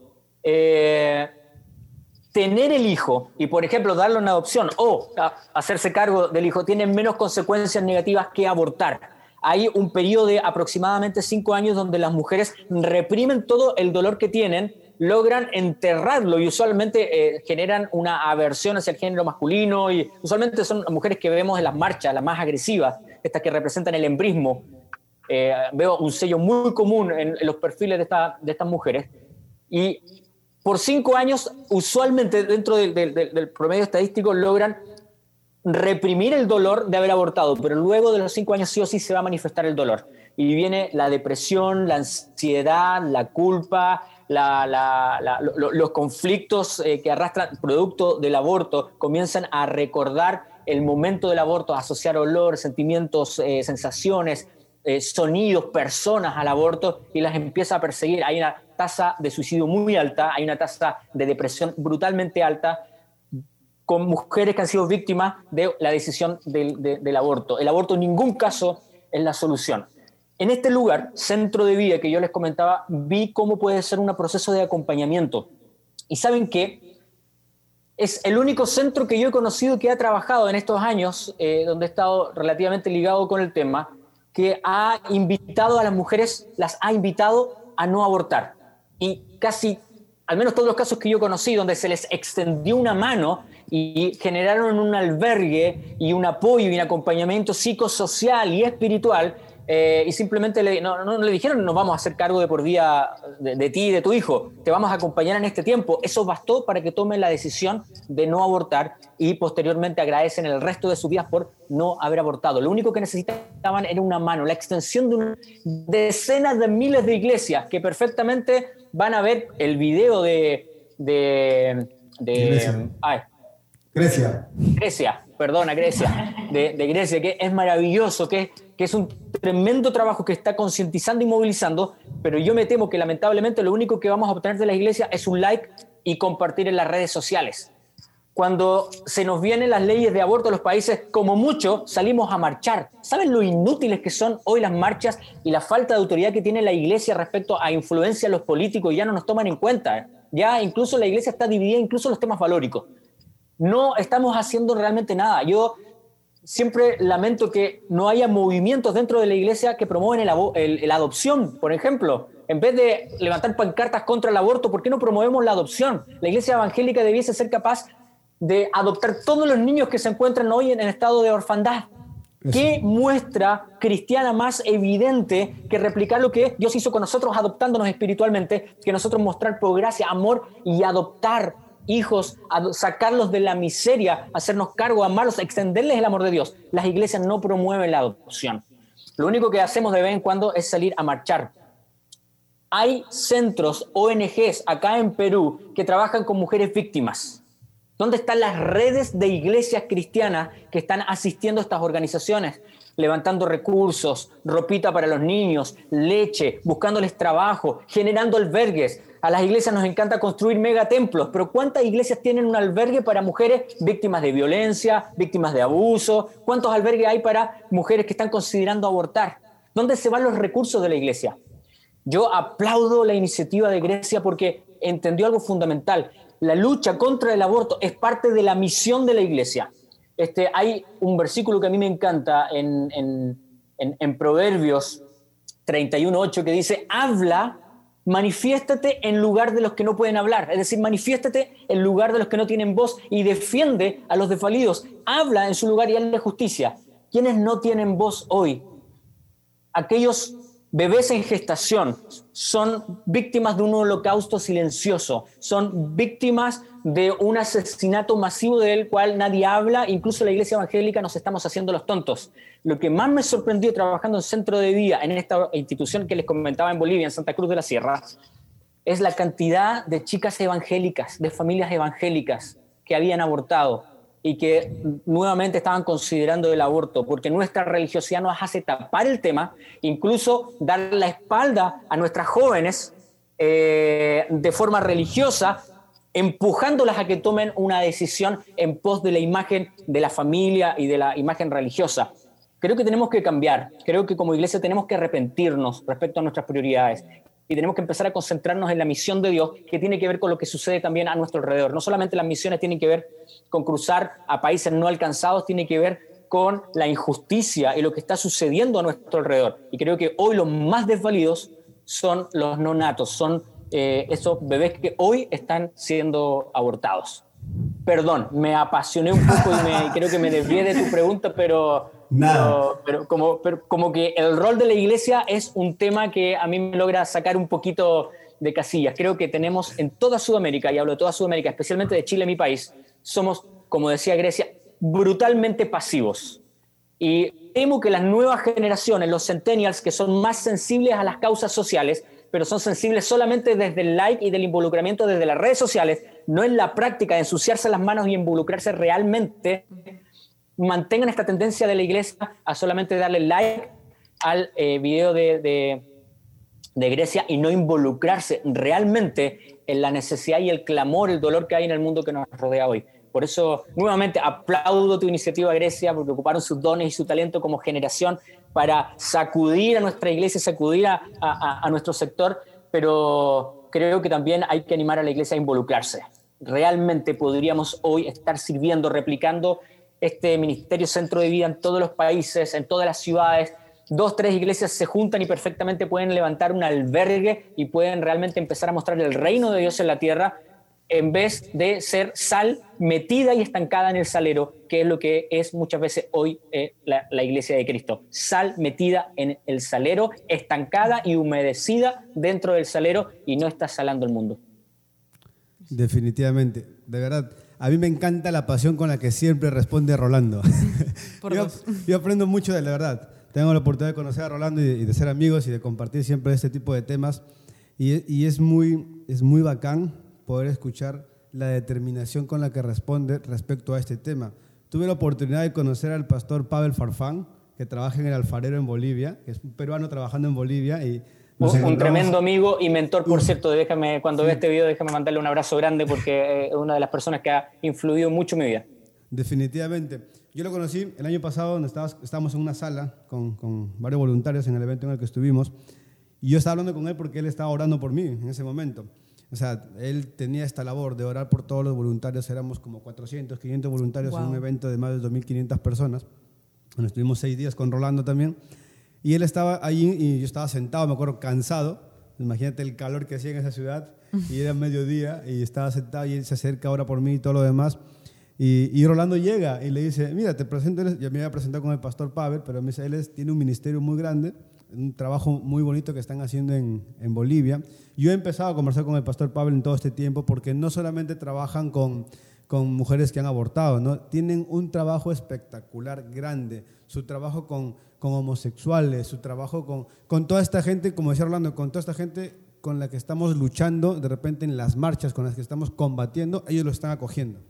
tener el hijo y, por ejemplo, darle una adopción o hacerse cargo del hijo tiene menos consecuencias negativas que abortar. Hay un periodo de aproximadamente cinco años donde las mujeres reprimen todo el dolor que tienen, logran enterrarlo y usualmente eh, generan una aversión hacia el género masculino y usualmente son mujeres que vemos en las marchas, las más agresivas, estas que representan el embrismo. Eh, veo un sello muy común en, los perfiles de, esta, de estas mujeres y por cinco años, usualmente dentro del, promedio estadístico, logran reprimir el dolor de haber abortado, pero luego de los cinco años sí o sí se va a manifestar el dolor. Y viene la depresión, la ansiedad, la culpa, los conflictos eh, que arrastran producto del aborto, comienzan a recordar el momento del aborto, a asociar olor, sentimientos, eh, sensaciones, eh, sonidos, personas al aborto y las empieza a perseguir. Hay una tasa de suicidio muy alta, hay una tasa de depresión brutalmente alta con mujeres que han sido víctimas de la decisión del, aborto. El aborto en ningún caso es la solución. En este lugar, centro de vida que yo les comentaba, vi cómo puede ser un proceso de acompañamiento. Y saben qué? Es el único centro que yo he conocido que ha trabajado en estos años, eh, donde he estado relativamente ligado con el tema, que ha invitado a las mujeres, las ha invitado a no abortar. Y casi, al menos todos los casos que yo conocí, donde se les extendió una mano y generaron un albergue y un apoyo y un acompañamiento psicosocial y espiritual, eh, y simplemente le, no, no, le dijeron nos vamos a hacer cargo de por día de, ti y de tu hijo, te vamos a acompañar en este tiempo. Eso bastó para que tomen la decisión de no abortar y posteriormente agradecen el resto de sus vidas por no haber abortado. Lo único que necesitaban era una mano, la extensión de decenas de miles de iglesias que perfectamente van a ver el video de... de, de Grecia. Grecia, perdona, Grecia, de, de Grecia, que es maravilloso, que que es un tremendo trabajo que está concientizando y movilizando, pero yo me temo que lamentablemente lo único que vamos a obtener de la iglesia es un like y compartir en las redes sociales. Cuando se nos vienen las leyes de aborto en los países, como mucho salimos a marchar. ¿Saben lo inútiles que son hoy las marchas y la falta de autoridad que tiene la iglesia respecto a influencia de los políticos? Ya no nos toman en cuenta. Ya incluso la iglesia está dividida, incluso los temas valóricos. No estamos haciendo realmente nada. Yo siempre lamento que no haya movimientos dentro de la iglesia que promueven la adopción, por ejemplo. En vez de levantar pancartas contra el aborto, ¿por qué no promovemos la adopción? La iglesia evangélica debiese ser capaz de adoptar todos los niños que se encuentran hoy en, estado de orfandad. ¿Qué muestra cristiana más evidente que replicar lo que Dios hizo con nosotros adoptándonos espiritualmente, que nosotros mostrar por gracia, amor y adoptar hijos, sacarlos de la miseria, hacernos cargo, amarlos, extenderles el amor de Dios. Las iglesias no promueven la adopción. Lo único que hacemos de vez en cuando es salir a marchar. Hay centros, ONGs acá en Perú que trabajan con mujeres víctimas. ¿Dónde están las redes de iglesias cristianas que están asistiendo a estas organizaciones? Levantando recursos, ropita para los niños, leche, buscándoles trabajo, generando albergues, a las iglesias nos encanta construir megatemplos, pero ¿cuántas iglesias tienen un albergue para mujeres víctimas de violencia, víctimas de abuso? ¿Cuántos albergues hay para mujeres que están considerando abortar? ¿Dónde se van los recursos de la iglesia? Yo aplaudo la iniciativa de Grecia porque entendió algo fundamental. La lucha contra el aborto es parte de la misión de la iglesia. Este, hay un versículo que a mí me encanta en, en, en, en Proverbios 31.8 que dice, habla manifiéstate en lugar de los que no pueden hablar, es decir, manifiéstate en lugar de los que no tienen voz y defiende a los desvalidos, habla en su lugar y hazle justicia. ¿Quiénes no tienen voz hoy? Aquellos bebés en gestación son víctimas de un holocausto silencioso, son víctimas de un asesinato masivo del cual nadie habla, incluso la iglesia evangélica nos estamos haciendo los tontos. Lo que más me sorprendió trabajando en centro de día, en esta institución que les comentaba en Bolivia, en Santa Cruz de la Sierra, es la cantidad de chicas evangélicas, de familias evangélicas que habían abortado y que nuevamente estaban considerando el aborto, porque nuestra religiosidad nos hace tapar el tema, incluso dar la espalda a nuestras jóvenes eh, de forma religiosa, empujándolas a que tomen una decisión en pos de la imagen de la familia y de la imagen religiosa. Creo que tenemos que cambiar, creo que como iglesia tenemos que arrepentirnos respecto a nuestras prioridades y tenemos que empezar a concentrarnos en la misión de Dios que tiene que ver con lo que sucede también a nuestro alrededor. No solamente las misiones tienen que ver con cruzar a países no alcanzados, tiene que ver con la injusticia y lo que está sucediendo a nuestro alrededor. Y creo que hoy los más desvalidos son los no natos, son eh, esos bebés que hoy están siendo abortados. Perdón, me apasioné un poco y creo que me desvié de tu pregunta, pero, pero, como, como que el rol de la iglesia es un tema que a mí me logra sacar un poquito de casillas. Creo que tenemos en toda Sudamérica, y hablo de toda Sudamérica, especialmente de Chile, mi país, somos, como decía Grecia, brutalmente pasivos. Y temo que las nuevas generaciones, los centennials, que son más sensibles a las causas sociales, pero son sensibles solamente desde el like y del involucramiento desde las redes sociales, no en la práctica de ensuciarse las manos y involucrarse realmente, mantengan esta tendencia de la iglesia a solamente darle like al eh, video de, de, Grecia y no involucrarse realmente en la necesidad y el clamor, el dolor que hay en el mundo que nos rodea hoy. Por eso, nuevamente, aplaudo tu iniciativa, Grecia, porque ocuparon sus dones y su talento como generación para sacudir a nuestra iglesia, sacudir a, a, nuestro sector, pero creo que también hay que animar a la iglesia a involucrarse. Realmente podríamos hoy estar sirviendo, replicando este ministerio centro de vida en todos los países, en todas las ciudades, dos, tres iglesias se juntan y perfectamente pueden levantar un albergue y pueden realmente empezar a mostrar el reino de Dios en la tierra en vez de ser sal metida y estancada en el salero, que es lo que es muchas veces hoy eh, la, la, iglesia de Cristo. Sal metida en el salero, estancada y humedecida dentro del salero y no está salando el mundo. Definitivamente, de verdad. A mí me encanta la pasión con la que siempre responde Rolando. yo, yo, aprendo mucho de la verdad. Tengo la oportunidad de conocer a Rolando y, de ser amigos y de compartir siempre este tipo de temas. Y, y es, muy, es muy bacán poder escuchar la determinación con la que responde respecto a este tema. Tuve la oportunidad de conocer al pastor Pavel Farfán, que trabaja en el alfarero en Bolivia, que es un peruano trabajando en Bolivia y un tremendo amigo y mentor, por cierto. Déjame, cuando vea este video, déjame mandarle un abrazo grande porque es una de las personas que ha influido mucho en mi vida. Definitivamente. Yo lo conocí el año pasado, donde estábamos en una sala con, con, varios voluntarios en el evento en el que estuvimos. Y yo estaba hablando con él porque él estaba orando por mí en ese momento. O sea, él tenía esta labor de orar por todos los voluntarios. Éramos como 400, 500 voluntarios en un evento de más de 2.500 personas. Bueno, estuvimos seis días con Rolando también. Y él estaba allí y yo estaba sentado, me acuerdo, cansado. Imagínate el calor que hacía en esa ciudad. Y era mediodía y estaba sentado y él se acerca ahora por mí y todo lo demás. Y, y, Rolando llega y le dice, mira, te presento, yo me había presentado con el pastor Pavel, pero él tiene un ministerio muy grande, un trabajo muy bonito que están haciendo en, en, Bolivia. Yo he empezado a conversar con el pastor Pavel en todo este tiempo porque no solamente trabajan con, con mujeres que han abortado, ¿no? tienen un trabajo espectacular, grande, su trabajo con con homosexuales, su trabajo con, con toda esta gente, como decía Orlando, con toda esta gente con la que estamos luchando, de repente en las marchas con las que estamos combatiendo, ellos lo están acogiendo.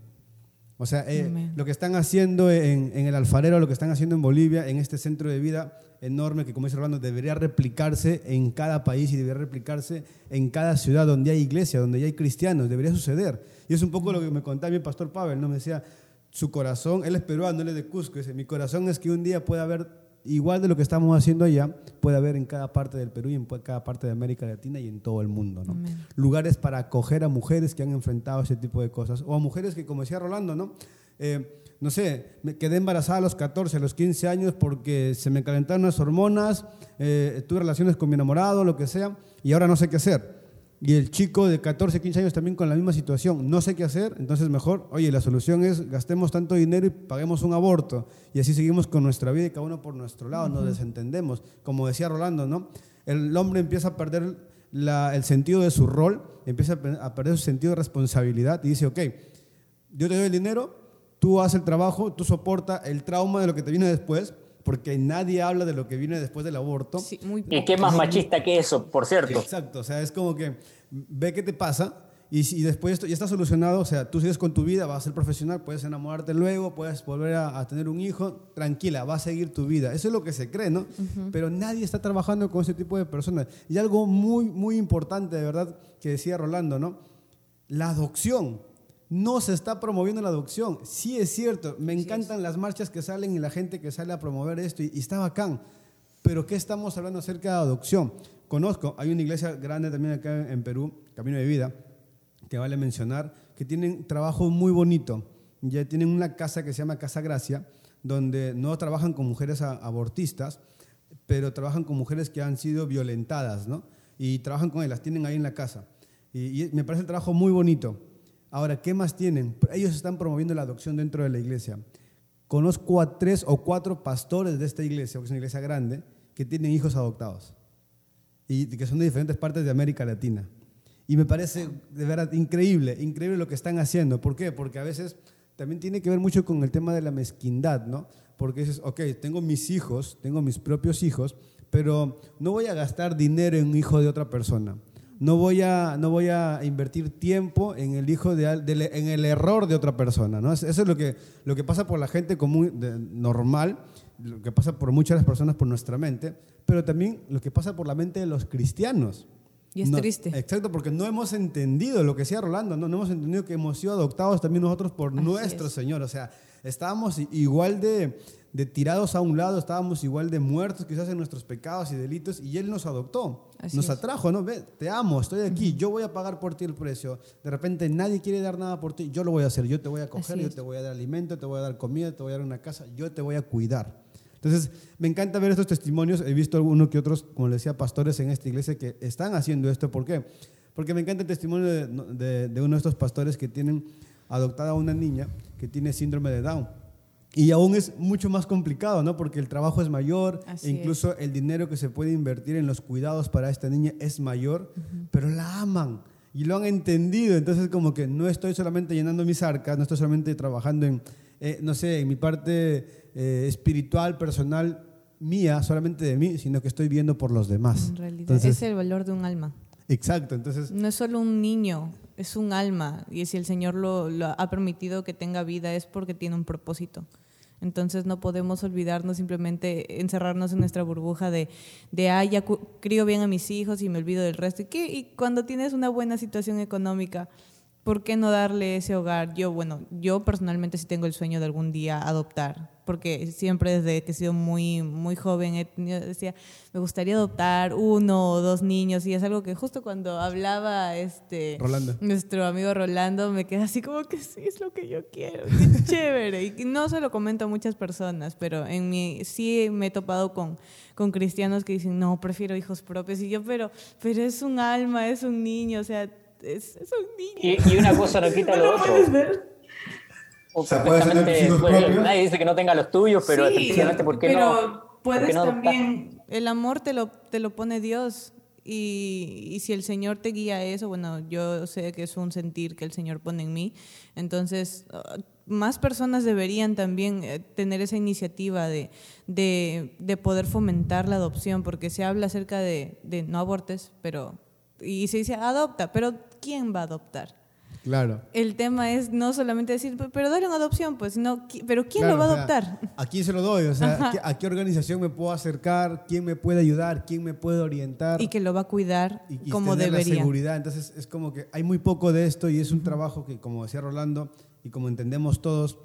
O sea, eh, lo que están haciendo en, en, el alfarero, lo que están haciendo en Bolivia, en este centro de vida enorme que, como dice Orlando, debería replicarse en cada país y debería replicarse en cada ciudad donde hay iglesia, donde hay cristianos, debería suceder. Y es un poco lo que me contaba mi pastor Pavel, ¿no? Me decía, su corazón, él es peruano, él es de Cusco, dice, mi corazón es que un día pueda haber igual de lo que estamos haciendo allá, puede haber en cada parte del Perú y en cada parte de América Latina y en todo el mundo. ¿no? Lugares para acoger a mujeres que han enfrentado ese tipo de cosas, o a mujeres que, como decía Rolando, ¿no? Eh, no sé, me quedé embarazada a los 14, a los 15 años porque se me calentaron las hormonas, eh, tuve relaciones con mi enamorado, lo que sea, y ahora no sé qué hacer y el chico de 14, 15 años también con la misma situación, no sé qué hacer, entonces mejor, oye, la solución es gastemos tanto dinero y paguemos un aborto y así seguimos con nuestra vida y cada uno por nuestro lado, nos desentendemos. Como decía Rolando, ¿no? El hombre empieza a perder el sentido de su rol, empieza a perder su sentido de responsabilidad y dice, ok, yo te doy el dinero, tú haces el trabajo, tú soporta el trauma de lo que te viene después, porque nadie habla de lo que viene después del aborto. Sí, muy y qué más machista que eso, por cierto. Exacto, o sea, es como que ve qué te pasa y, y después esto ya está solucionado, o sea, tú sigues con tu vida, vas a ser profesional, puedes enamorarte luego, puedes volver a, tener un hijo, tranquila, va a seguir tu vida. Eso es lo que se cree, ¿no? Pero nadie está trabajando con ese tipo de personas. Y algo muy, muy importante, de verdad, que decía Rolando, ¿no? La adopción no se está promoviendo la adopción. Sí es cierto, me encantan las marchas que salen y la gente que sale a promover esto y, está bacán. Pero ¿qué estamos hablando acerca de adopción? Conozco, hay una iglesia grande también acá en Perú, Camino de Vida, que vale mencionar, que tienen trabajo muy bonito. Ya tienen una casa que se llama Casa Gracia, donde no trabajan con mujeres abortistas, pero trabajan con mujeres que han sido violentadas, ¿no? Y trabajan con ellas, tienen ahí en la casa. Y, y me parece el trabajo muy bonito. Ahora, ¿qué más tienen? Ellos están promoviendo la adopción dentro de la iglesia. Conozco a tres o cuatro pastores de esta iglesia, que es una iglesia grande, que tienen hijos adoptados y que son de diferentes partes de América Latina. Y me parece de verdad increíble, increíble lo que están haciendo. ¿Por qué? Porque a veces también tiene que ver mucho con el tema de la mezquindad, ¿no? Porque dices, ok, tengo mis hijos, tengo mis propios hijos, pero no voy a gastar dinero en un hijo de otra persona no voy a, no voy a invertir tiempo en el hijo de, en el error de otra persona. ¿no? Eso es lo que, lo que pasa por la gente común, normal, lo que pasa por muchas personas por nuestra mente, pero también lo que pasa por la mente de los cristianos. Y es triste. Exacto, porque no hemos entendido lo que decía Rolando, ¿no? no hemos entendido que hemos sido adoptados también nosotros por nuestro Señor. O sea, estábamos igual de, de tirados a un lado, estábamos igual de muertos quizás en nuestros pecados y delitos y Él nos adoptó, nos atrajo, ¿no? Ve, te amo, estoy aquí, yo voy a pagar por ti el precio. De repente nadie quiere dar nada por ti, yo lo voy a hacer, yo te voy a coger, yo te voy a dar alimento, te voy a dar comida, te voy a dar una casa, yo te voy a cuidar. Entonces, me encanta ver estos testimonios. He visto algunos que otros, como le decía, pastores en esta iglesia que están haciendo esto. ¿Por qué? Porque me encanta el testimonio de, de uno de estos pastores que tienen adoptada a una niña que tiene síndrome de Down. Y aún es mucho más complicado, ¿no? Porque el trabajo es mayor, e incluso el dinero que se puede invertir en los cuidados para esta niña es mayor, pero la aman y lo han entendido. Entonces, como que no estoy solamente llenando mis arcas, no estoy solamente trabajando en, eh, no sé, en mi parte eh, espiritual, personal, mía, solamente de mí, sino que estoy viendo por los demás. En realidad, es el valor de un alma. Exacto, entonces... No es solo un niño, es un alma. Y si el Señor lo, ha permitido que tenga vida es porque tiene un propósito. Entonces no podemos olvidarnos simplemente encerrarnos en nuestra burbuja de, de ah, ya crío bien a mis hijos y me olvido del resto. ¿Y, qué? y cuando tienes una buena situación económica, ¿por qué no darle ese hogar? Yo, bueno, yo personalmente sí tengo el sueño de algún día adoptar, porque siempre desde que he sido muy, muy joven he tenido, decía, me gustaría adoptar uno o dos niños, y es algo que justo cuando hablaba este nuestro amigo Rolando, me queda así como que sí, es lo que yo quiero, qué chévere. Y no se lo comento a muchas personas, pero en mi, sí me he topado con, con cristianos que dicen, no, prefiero hijos propios, y yo, pero, pero es un alma, es un niño, o sea es, un niño. Y, una cosa no quita lo otro. O sea, nadie dice que no tenga los tuyos, pero sí, ¿por qué pero Puedes también, el amor te lo, te lo pone Dios. Y, y, si el Señor te guía a eso, bueno, yo sé que es un sentir que el Señor pone en mí. Entonces, uh, más personas deberían también eh, tener esa iniciativa de, de, de, poder fomentar la adopción, porque se habla acerca de, de no abortes, pero y se dice adopta, pero ¿quién va a adoptar? Claro. El tema es no solamente decir, pero dale una adopción, pues, no, pero ¿quién lo va a adoptar? ¿A quién se lo doy? O sea, ¿a qué organización me puedo acercar? ¿Quién me puede ayudar? ¿Quién me puede orientar? Y que lo va a cuidar y, como tener debería. La seguridad. Entonces, es como que hay muy poco de esto y es un trabajo que, como decía Rolando, y como entendemos todos,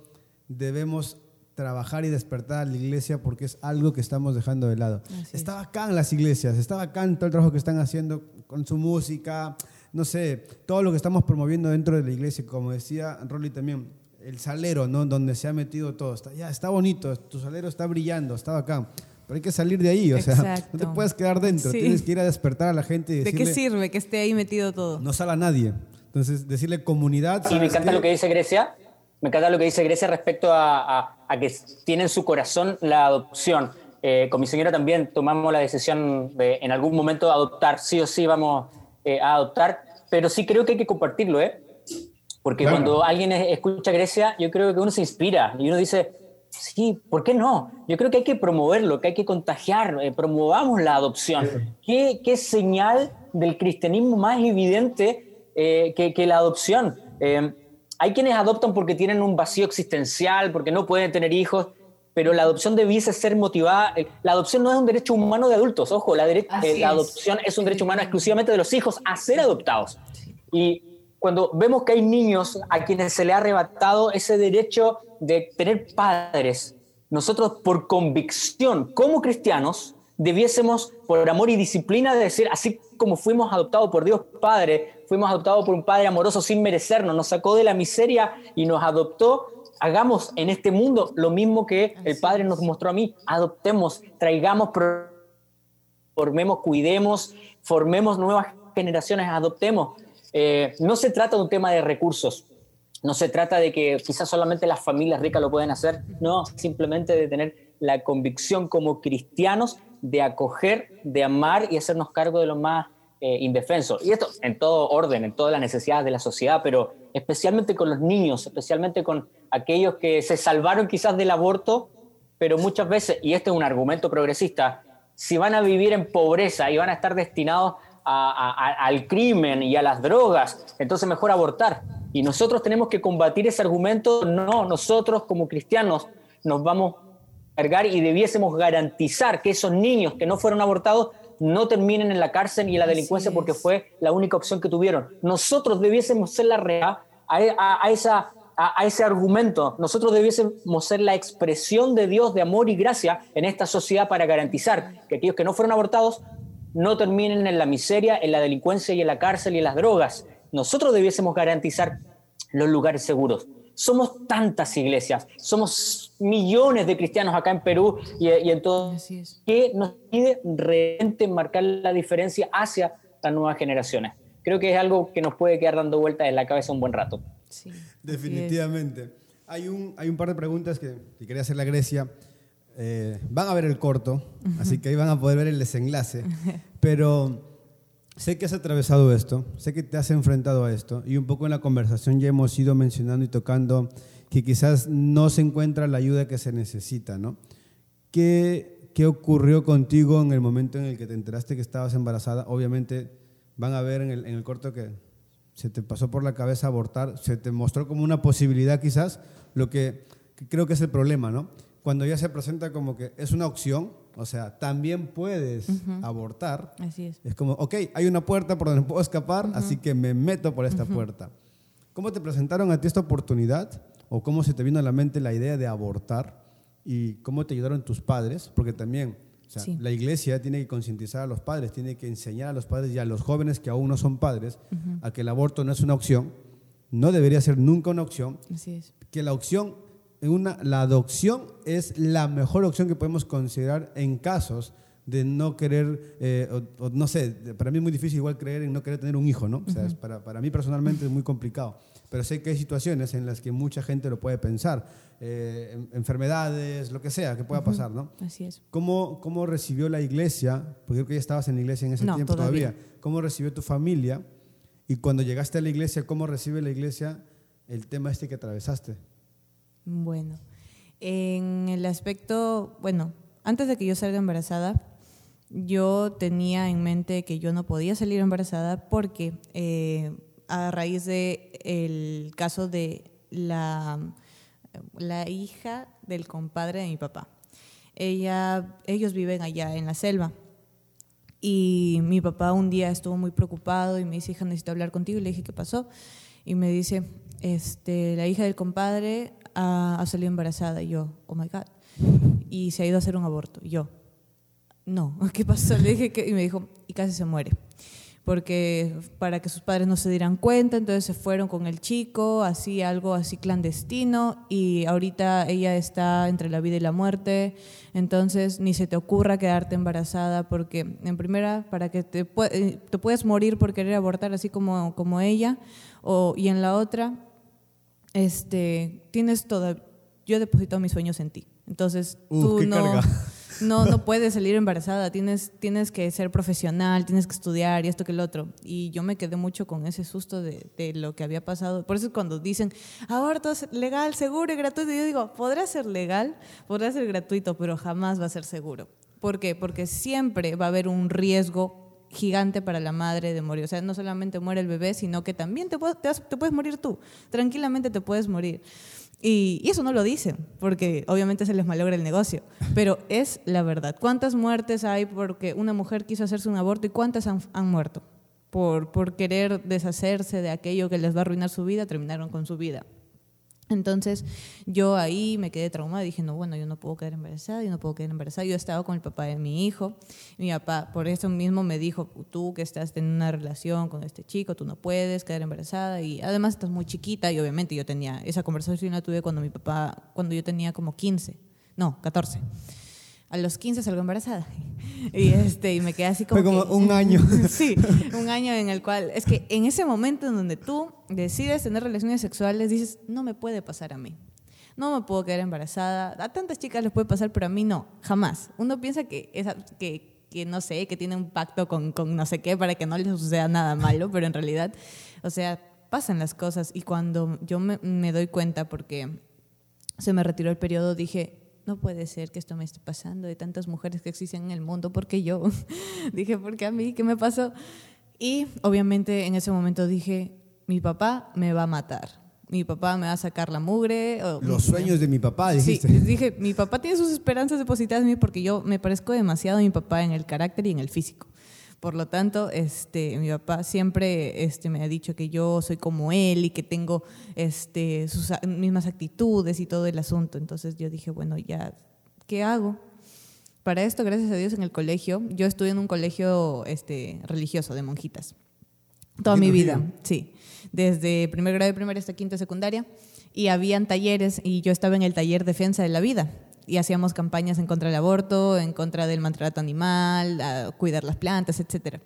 debemos trabajar y despertar a la iglesia porque es algo que estamos dejando de lado. Estaba acá en las iglesias, estaba acá en todo el trabajo que están haciendo con su música, no sé, todo lo que estamos promoviendo dentro de la iglesia, como decía Rolly también, el salero, ¿no? Donde se ha metido todo. Está, ya, está bonito, tu salero está brillando, estaba acá. Pero hay que salir de ahí, o sea, no te puedes quedar dentro, tienes que ir a despertar a la gente y decirle... ¿De qué sirve que esté ahí metido todo? No sale a nadie. Entonces, decirle comunidad... Y me encanta lo que dice Grecia, me encanta lo que dice Grecia respecto a, que tiene en su corazón la adopción. Eh, con mi señora también tomamos la decisión de en algún momento adoptar, sí o sí vamos eh, a adoptar, pero sí creo que hay que compartirlo, ¿eh? Porque cuando alguien escucha Grecia, yo creo que uno se inspira y uno dice, sí, ¿por qué no? Yo creo que hay que promoverlo, que hay que contagiar, eh, promovamos la adopción. ¿Qué, ¿Qué, señal del cristianismo más evidente que, que, la adopción? Hay quienes adoptan porque tienen un vacío existencial, porque no pueden tener hijos, pero la adopción debiese ser motivada. Eh, la adopción no es un derecho humano de adultos, ojo, la, eh, la adopción es un derecho humano exclusivamente de los hijos a ser adoptados. Y cuando vemos que hay niños a quienes se le ha arrebatado ese derecho de tener padres, nosotros por convicción como cristianos debiésemos, por amor y disciplina, de decir, así como fuimos adoptados por Dios Padre, fuimos adoptados por un Padre amoroso sin merecernos, nos sacó de la miseria y nos adoptó, hagamos en este mundo lo mismo que el Padre nos mostró a mí, adoptemos, traigamos, formemos, cuidemos, formemos nuevas generaciones, adoptemos. Eh, no se trata de un tema de recursos, no se trata de que quizás solamente las familias ricas lo pueden hacer, no, simplemente de tener la convicción como cristianos de acoger, de amar y hacernos cargo de los más eh, indefensos. Y esto en todo orden, en todas las necesidades de la sociedad, pero especialmente con los niños, especialmente con aquellos que se salvaron quizás del aborto, pero muchas veces, y este es un argumento progresista, si van a vivir en pobreza y van a estar destinados al crimen y a las drogas, entonces mejor abortar. Y nosotros tenemos que combatir ese argumento, no, nosotros como cristianos nos vamos y debiésemos garantizar que esos niños que no fueron abortados no terminen en la cárcel y en la delincuencia porque fue la única opción que tuvieron. Nosotros debiésemos ser la rea a, esa, a, ese argumento. Nosotros debiésemos ser la expresión de Dios de amor y gracia en esta sociedad para garantizar que aquellos que no fueron abortados no terminen en la miseria, en la delincuencia y en la cárcel y en las drogas. Nosotros debiésemos garantizar los lugares seguros. Somos tantas iglesias, somos millones de cristianos acá en Perú y, y en todo, que nos pide realmente marcar la diferencia hacia las nuevas generaciones. Creo que es algo que nos puede quedar dando vueltas en la cabeza un buen rato. Sí. Definitivamente. Hay un, hay un par de preguntas que, que quería hacerle a Grecia. Eh, van a ver el corto, así que ahí van a poder ver el desenlace. Pero sé que has atravesado esto, sé que te has enfrentado a esto, y un poco en la conversación ya hemos ido mencionando y tocando que quizás no se encuentra la ayuda que se necesita, ¿no? ¿Qué, qué ocurrió contigo en el momento en el que te enteraste que estabas embarazada? Obviamente van a ver en el, en el corto que se te pasó por la cabeza abortar, se te mostró como una posibilidad quizás, lo que, que creo que es el problema, ¿no? Cuando ya se presenta como que es una opción, o sea, también puedes abortar, Así es. es como, ok, hay una puerta por donde puedo escapar, así que me meto por esta puerta. ¿Cómo te presentaron a ti esta oportunidad? ¿O cómo se te vino a la mente la idea de abortar? ¿Y cómo te ayudaron tus padres? Porque también o sea, Sí. la iglesia tiene que concientizar a los padres, tiene que enseñar a los padres y a los jóvenes que aún no son padres a que el aborto no es una opción, no debería ser nunca una opción, Así es. que la opción, una, la adopción es la mejor opción que podemos considerar en casos de no querer, eh, o, o no sé, para mí es muy difícil igual creer en no querer tener un hijo, ¿no? O sea, es para, para mí personalmente es muy complicado, pero sé que hay situaciones en las que mucha gente lo puede pensar, eh, en- enfermedades, lo que sea que pueda pasar, ¿no? Así es. ¿Cómo, ¿Cómo recibió la iglesia? Porque creo que ya estabas en la iglesia en ese No, tiempo todavía. todavía. ¿Cómo recibió tu familia? Y cuando llegaste a la iglesia, ¿cómo recibe la iglesia el tema este que atravesaste? Bueno, en el aspecto, bueno, antes de que yo salga embarazada, yo tenía en mente que yo no podía salir embarazada porque eh, a raíz de el caso de la, la hija del compadre de mi papá. Ella, ellos viven allá en la selva. Y mi papá un día estuvo muy preocupado y me dice, hija, necesito hablar contigo. Y le dije, ¿qué pasó? Y me dice, este, la hija del compadre ha, salido embarazada. Y yo, oh my God. Y se ha ido a hacer un aborto. Y yo, no, ¿qué pasó? Le dije y me dijo, y casi se muere. Porque para que sus padres no se dieran cuenta, entonces se fueron con el chico, así algo así clandestino, y ahorita ella está entre la vida y la muerte, entonces ni se te ocurra quedarte embarazada, porque en primera, para que te, eh, te puedes morir por querer abortar así como, como ella, o, y en la otra, este, tienes toda, yo he depositado mis sueños en ti. Entonces, Uh, tú qué no, carga. No, no puedes salir embarazada, tienes, tienes que ser profesional, tienes que estudiar y esto que el otro. Y yo me quedé mucho con ese susto de, de lo que había pasado. Por eso cuando dicen, aborto es legal, seguro y gratuito, yo digo, podrá ser legal, podrá ser gratuito, pero jamás va a ser seguro. ¿Por qué? Porque siempre va a haber un riesgo gigante para la madre de morir. O sea, no solamente muere el bebé, sino que también te, puedes- te te puedes morir tú. Tranquilamente te puedes morir. Y, y eso no lo dicen, porque obviamente se les malogra el negocio, pero es la verdad. ¿Cuántas muertes hay porque una mujer quiso hacerse un aborto y cuántas han, han muerto? Por, por querer deshacerse de aquello que les va a arruinar su vida, terminaron con su vida. Entonces yo ahí me quedé traumada dije, no, bueno, yo no puedo quedar embarazada, yo no puedo quedar embarazada. Yo estaba con el papá de mi hijo. Mi papá por eso mismo me dijo, tú que estás en una relación con este chico, tú no puedes quedar embarazada y además estás muy chiquita y obviamente yo tenía, esa conversación la tuve cuando mi papá, cuando yo tenía como 15, no, 14. A los 15 salgo embarazada. Y, este, y me quedé así como... Fue como que- un año. sí, un año en el cual... Es que en ese momento en donde tú decides tener relaciones sexuales, dices, no me puede pasar a mí. No me puedo quedar embarazada. A tantas chicas les puede pasar, pero a mí no, jamás. Uno piensa que, esa, que, que no sé, que tiene un pacto con, con no sé qué para que no les suceda nada malo, pero en realidad, o sea, pasan las cosas. Y cuando yo me, me doy cuenta, porque se me retiró el periodo, dije, no puede ser que esto me esté pasando de tantas mujeres que existen en el mundo, ¿por qué yo? dije, ¿por qué a mí? ¿Qué me pasó? Y obviamente en ese momento dije, mi papá me va a matar. Mi papá me va a sacar la mugre. o- Los sueños de mi papá, Sí, dijiste. dije, mi papá tiene sus esperanzas depositadas en mí porque yo me parezco demasiado a mi papá en el carácter y en el físico. Por lo tanto, este, mi papá siempre este, me ha dicho que yo soy como él y que tengo este, sus mismas actitudes y todo el asunto. Entonces yo dije, bueno, ya, ¿qué hago? Para esto, gracias a Dios, en el colegio, yo estuve en un colegio este, religioso de monjitas. Toda ¿Aquí mi vida, Trujillo? sí. Desde primer grado de primaria hasta quinta secundaria. y habían talleres y yo estaba en el taller Defensa de la Vida y hacíamos campañas en contra del aborto, en contra del maltrato animal, a cuidar las plantas, etc.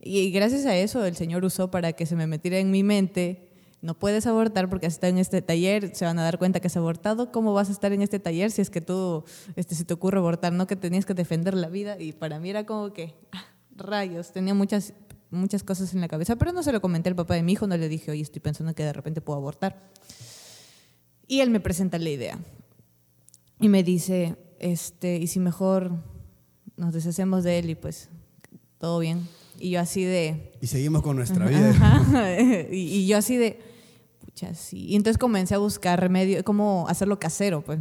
Y gracias a eso el Señor usó para que se me metiera en mi mente, no puedes abortar porque si estás en este taller se van a dar cuenta que has abortado, ¿cómo vas a estar en este taller si es que tú, este, si te ocurre abortar, no que tenías que defender la vida? Y para mí era como que, ah, rayos, tenía muchas, muchas cosas en la cabeza, pero no se lo comenté al papá de mi hijo, no le dije, oye, estoy pensando que de repente puedo abortar. Y él me presenta la idea. Y me dice, este, ¿y si mejor nos deshacemos de él y pues todo bien? Y yo así de... Y seguimos con nuestra vida. Ajá. y, y yo así de, pucha, sí. Y entonces comencé a buscar remedio, cómo hacerlo casero, pues,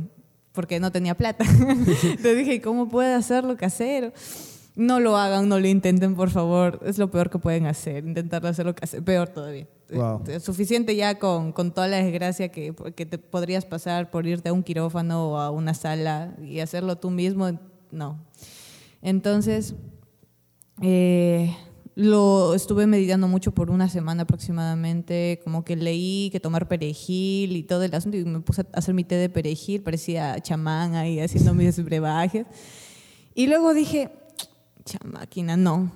porque no tenía plata. entonces dije, ¿cómo puedo hacerlo casero? No lo hagan, no lo intenten, por favor. Es lo peor que pueden hacer, intentar hacerlo casero. Peor todavía. Wow. Es suficiente ya con, con toda la desgracia que, que te podrías pasar por irte a un quirófano o a una sala y hacerlo tú mismo. No. Entonces, eh, lo estuve meditando mucho por una semana aproximadamente, como que leí que tomar perejil y todo el asunto y me puse a hacer mi té de perejil, parecía chamán ahí haciendo mis brebajes. Y luego dije, chamaquina, no.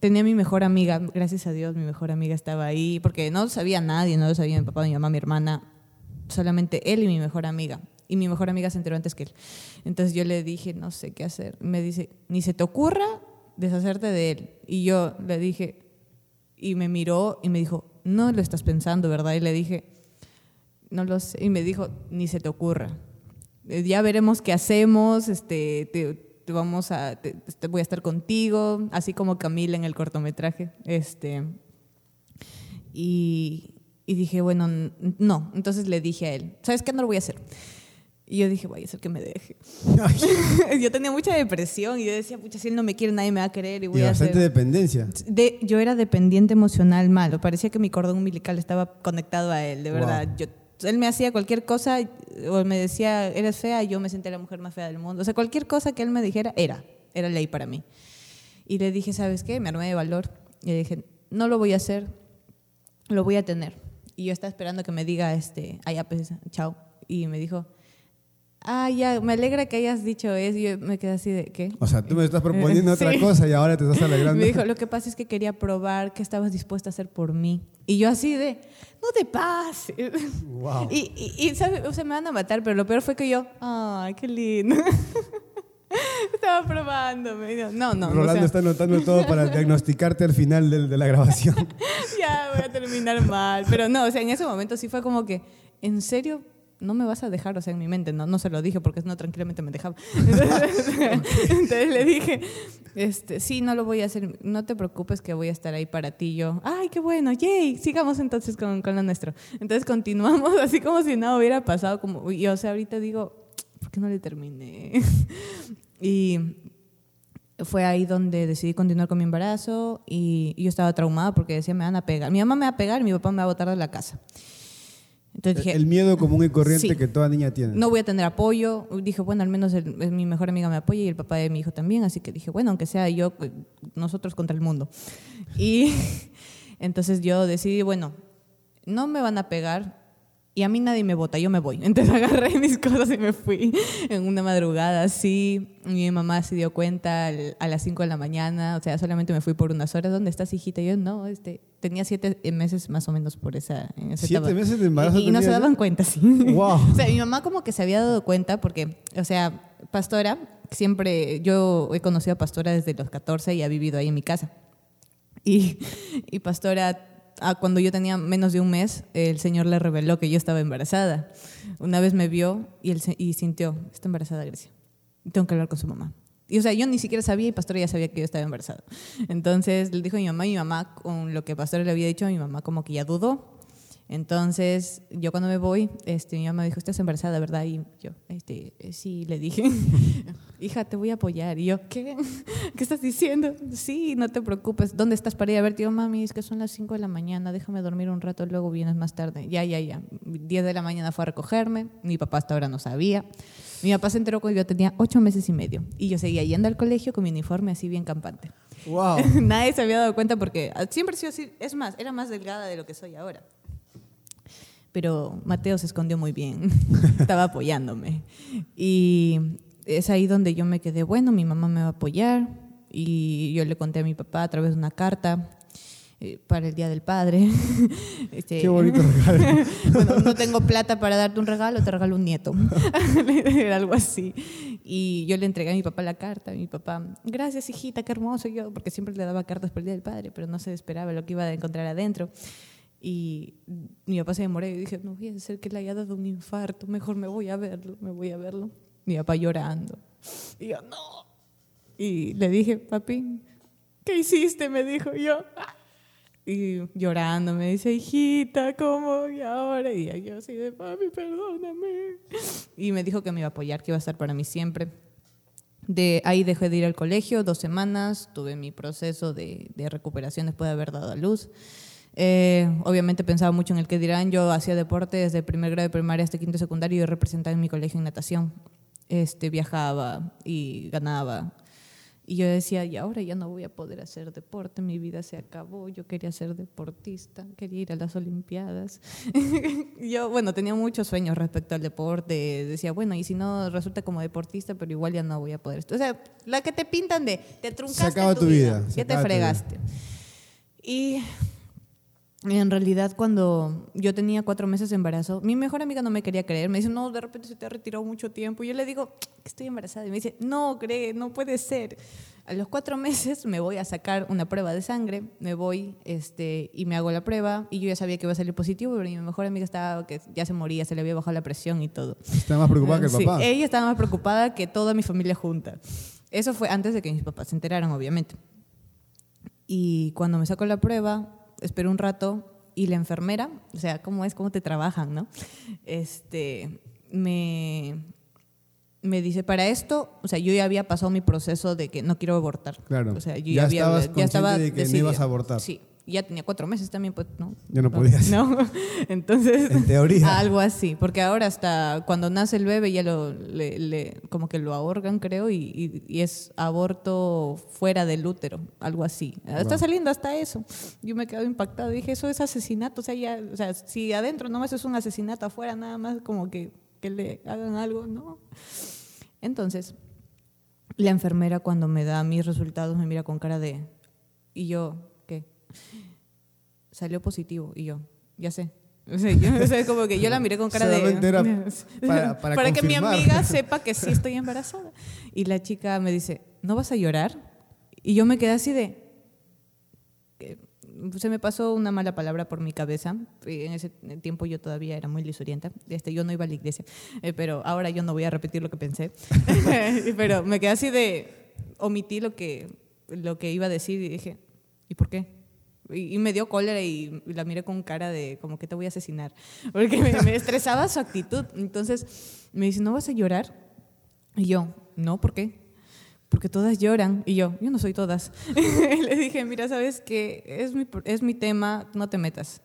Tenía mi mejor amiga, gracias a Dios mi mejor amiga estaba ahí, porque no lo sabía nadie, no lo sabía mi papá, mi mamá, mi hermana, solamente él y mi mejor amiga. Y mi mejor amiga se enteró antes que él. Entonces yo le dije, no sé qué hacer. Me dice, ni se te ocurra deshacerte de él. Y yo le dije, y me miró y me dijo, no lo estás pensando, ¿verdad? Y le dije, no lo sé. Y me dijo, ni se te ocurra. Eh, Ya veremos qué hacemos, este, te, te vamos a, te- te voy a estar contigo, así como Camila en el cortometraje. Este, y, y dije, bueno, no. Entonces le dije a él, ¿sabes qué? No lo voy a hacer. Y yo dije, vaya a ser que me deje. yo tenía mucha depresión y yo decía, pucha, si él no me quiere, nadie me va a querer y Y voy a hacer... dependencia. De, yo era dependiente emocional malo. Parecía que mi cordón umbilical estaba conectado a él, de Wow. verdad. Yo, él me hacía cualquier cosa o me decía, eres fea, y yo me sentía la mujer más fea del mundo. O sea, cualquier cosa que él me dijera era, era ley para mí. Y le dije, ¿sabes qué? Me armé de valor. Y le dije, no lo voy a hacer, lo voy a tener. Y yo estaba esperando que me diga, este, ya, pues, chao. Y me dijo, ah, ya, me alegra que hayas dicho eso. Yo me quedé así de, ¿qué? O sea, tú me estás proponiendo otra Sí. cosa y ahora te estás alegrando. Me dijo, lo que pasa es que quería probar qué estabas dispuesta a hacer por mí. Y yo así de, no te pases. Wow. Y, y, y, ¿sabes? O sea, me van a matar, pero lo peor fue que yo, ay, qué lindo. Estaba probándome. No, no. o Rolando sea, está anotando todo para diagnosticarte al final del- de, la grabación. ya voy a terminar mal. Pero no, o sea, en ese momento sí fue como que, ¿en serio? No me vas a dejar, o sea, en mi mente, no, no se lo dije porque no tranquilamente me dejaba. Entonces, entonces le dije, este, sí, no lo voy a hacer, no te preocupes que voy a estar ahí para ti. Yo, ay, qué bueno, yay, sigamos entonces con, con lo nuestro. Entonces continuamos así como si nada hubiera pasado, como, y o sea, ahorita digo, ¿por qué no le terminé? y fue ahí donde decidí continuar con mi embarazo y, y yo estaba traumada porque decía, me van a pegar. Mi mamá me va a pegar y mi papá me va a botar de la casa. Entonces dije, El miedo común y corriente Sí. que toda niña tiene. no voy a tener apoyo. Dije, bueno, al menos el- el- mi mejor amiga me apoya y el papá de mi hijo también. Así que dije, bueno, aunque sea yo, eh, nosotros contra el mundo. Y entonces yo decidí, bueno, no me van a pegar y a mí nadie me vota, yo me voy. Entonces agarré mis cosas y me fui en una madrugada así. Mi mamá se dio cuenta a las 5 de la mañana, o sea, solamente me fui por unas horas. ¿Dónde estás, hijita? Y yo, no, este, tenía siete meses más o menos por esa, en esa ¿Siete etapa. meses de embarazo Y, y no se daban cuenta, sí. Wow. O sea, mi mamá como que se había dado cuenta porque, o sea, Pastora, siempre, yo he conocido a Pastora desde los 14 y ha vivido ahí en mi casa. Y, y Pastora, ah, cuando yo tenía menos de un mes, el Señor le reveló que yo estaba embarazada. Una vez me vio y, él y sintió, está embarazada Grecia. Tengo que hablar con su mamá. Y o sea, yo ni siquiera sabía y Pastora ya sabía que yo estaba embarazada. Entonces le dijo a mi mamá y mi mamá, con lo que Pastora le había dicho a mi mamá, como que ya dudó. Entonces, yo cuando me voy, este, mi mamá dijo, estás embarazada, ¿verdad? Y yo, este, eh, sí, le dije, hija, te voy a apoyar. Y yo, ¿qué? ¿Qué estás diciendo? Sí, no te preocupes. ¿Dónde estás para ir a verte? Yo, mami, es que son las 5 de la mañana, déjame dormir un rato, luego vienes más tarde. Ya, ya, ya. 10 de la mañana fue a recogerme, mi papá hasta ahora no sabía. Mi papá se enteró cuando yo tenía 8 meses y medio. Y yo seguía yendo al colegio con mi uniforme así bien campante. Wow. Nadie se había dado cuenta porque siempre he sido así. Es más, era más delgada de lo que soy ahora. Pero Mateo se escondió muy bien, estaba apoyándome. Y es ahí donde yo me quedé, bueno, mi mamá me va a apoyar y yo le conté a mi papá a través de una carta eh, para el Día del Padre. Este, Qué bonito regalo. bueno, no tengo plata para darte un regalo, te regalo un nieto. Era algo así. Y yo le entregué a mi papá la carta. Mi papá, gracias hijita, qué hermoso. Yo, porque siempre le daba cartas para el Día del Padre, pero no se esperaba lo que iba a encontrar adentro. Y mi papá se demoró y dije, no voy a hacer que le haya dado un infarto, mejor me voy a verlo, me voy a verlo. Mi papá llorando. Y yo, no. Y le dije, papi, ¿qué hiciste? Me dijo yo. Y llorando me dice, hijita, ¿cómo? Y ahora. Y yo así de, papi, perdóname. Y me dijo que me iba a apoyar, que iba a estar para mí siempre. De ahí dejé de ir al colegio dos semanas, tuve mi proceso de, de recuperación después de haber dado a luz. Eh, obviamente pensaba mucho en el que dirán. Yo hacía deporte desde primer grado de primaria hasta quinto secundario y representaba en mi colegio en natación. Este, viajaba y ganaba. Y yo decía, y ahora ya no voy a poder hacer deporte, mi vida se acabó, yo quería ser deportista, quería ir a las Olimpiadas. yo, bueno, tenía muchos sueños respecto al deporte, decía, bueno, y si no resulta como deportista, pero igual ya no voy a poder. O sea, la que te pintan de, te truncaste se acaba tu, vida, ya te fregaste. Y en realidad, cuando yo tenía cuatro meses de embarazo, mi mejor amiga no me quería creer. Me dice, no, de repente se te ha retirado mucho tiempo. Y yo le digo, que estoy embarazada. Y me dice, no, cree, no puede ser. A los cuatro meses me voy a sacar una prueba de sangre, me voy este, y me hago la prueba. Y yo ya sabía que iba a salir positivo, pero mi mejor amiga estaba que ya se moría, se le había bajado la presión y todo. Estaba más preocupada que el papá. ella estaba más preocupada que toda mi familia junta. Eso fue antes de que mis papás se enteraran, obviamente. Y cuando me saco la prueba, espero un rato y la enfermera, o sea, cómo es, cómo te trabajan, ¿no? Este, me, me dice, para esto, o sea, yo ya había pasado mi proceso de que no quiero abortar. Claro. O sea, yo ya, había, ya estaba de que no ibas a abortar. Sí ya tenía cuatro meses también, pues, ¿no? Ya no, podías. No, entonces... En teoría. Algo así, porque ahora hasta cuando nace el bebé ya lo, le, como que lo ahorgan, creo, y, y, es aborto fuera del útero, algo así. Está saliendo hasta eso. Yo me quedo impactada, dije, eso es asesinato, o sea, ya, o sea, si adentro nomás es un asesinato, afuera nada más como que, que le hagan algo, ¿no? Entonces, la enfermera cuando me da mis resultados me mira con cara de... Y yo, Salió positivo y yo, ya sé. O sea, como que yo la miré con cara de... para, para, que mi amiga sepa que sí estoy embarazada. Y la chica me dice, ¿no vas a llorar? Y yo me quedé así de... Se me pasó una mala palabra por mi cabeza. En ese tiempo yo todavía era muy lisurienta. Este, yo no iba a la iglesia. Eh, pero ahora yo no voy a repetir lo que pensé. pero me quedé así de... Omití lo que, lo que iba a decir y dije, ¿y por qué? Y, me dio cólera y, la miré con cara de como que te voy a asesinar, porque me, estresaba su actitud. Entonces me dice, ¿no vas a llorar? Y yo, no, ¿por qué? Porque todas lloran. Y yo, yo no soy todas. Le dije, mira, sabes que es mi, es mi tema, no te metas.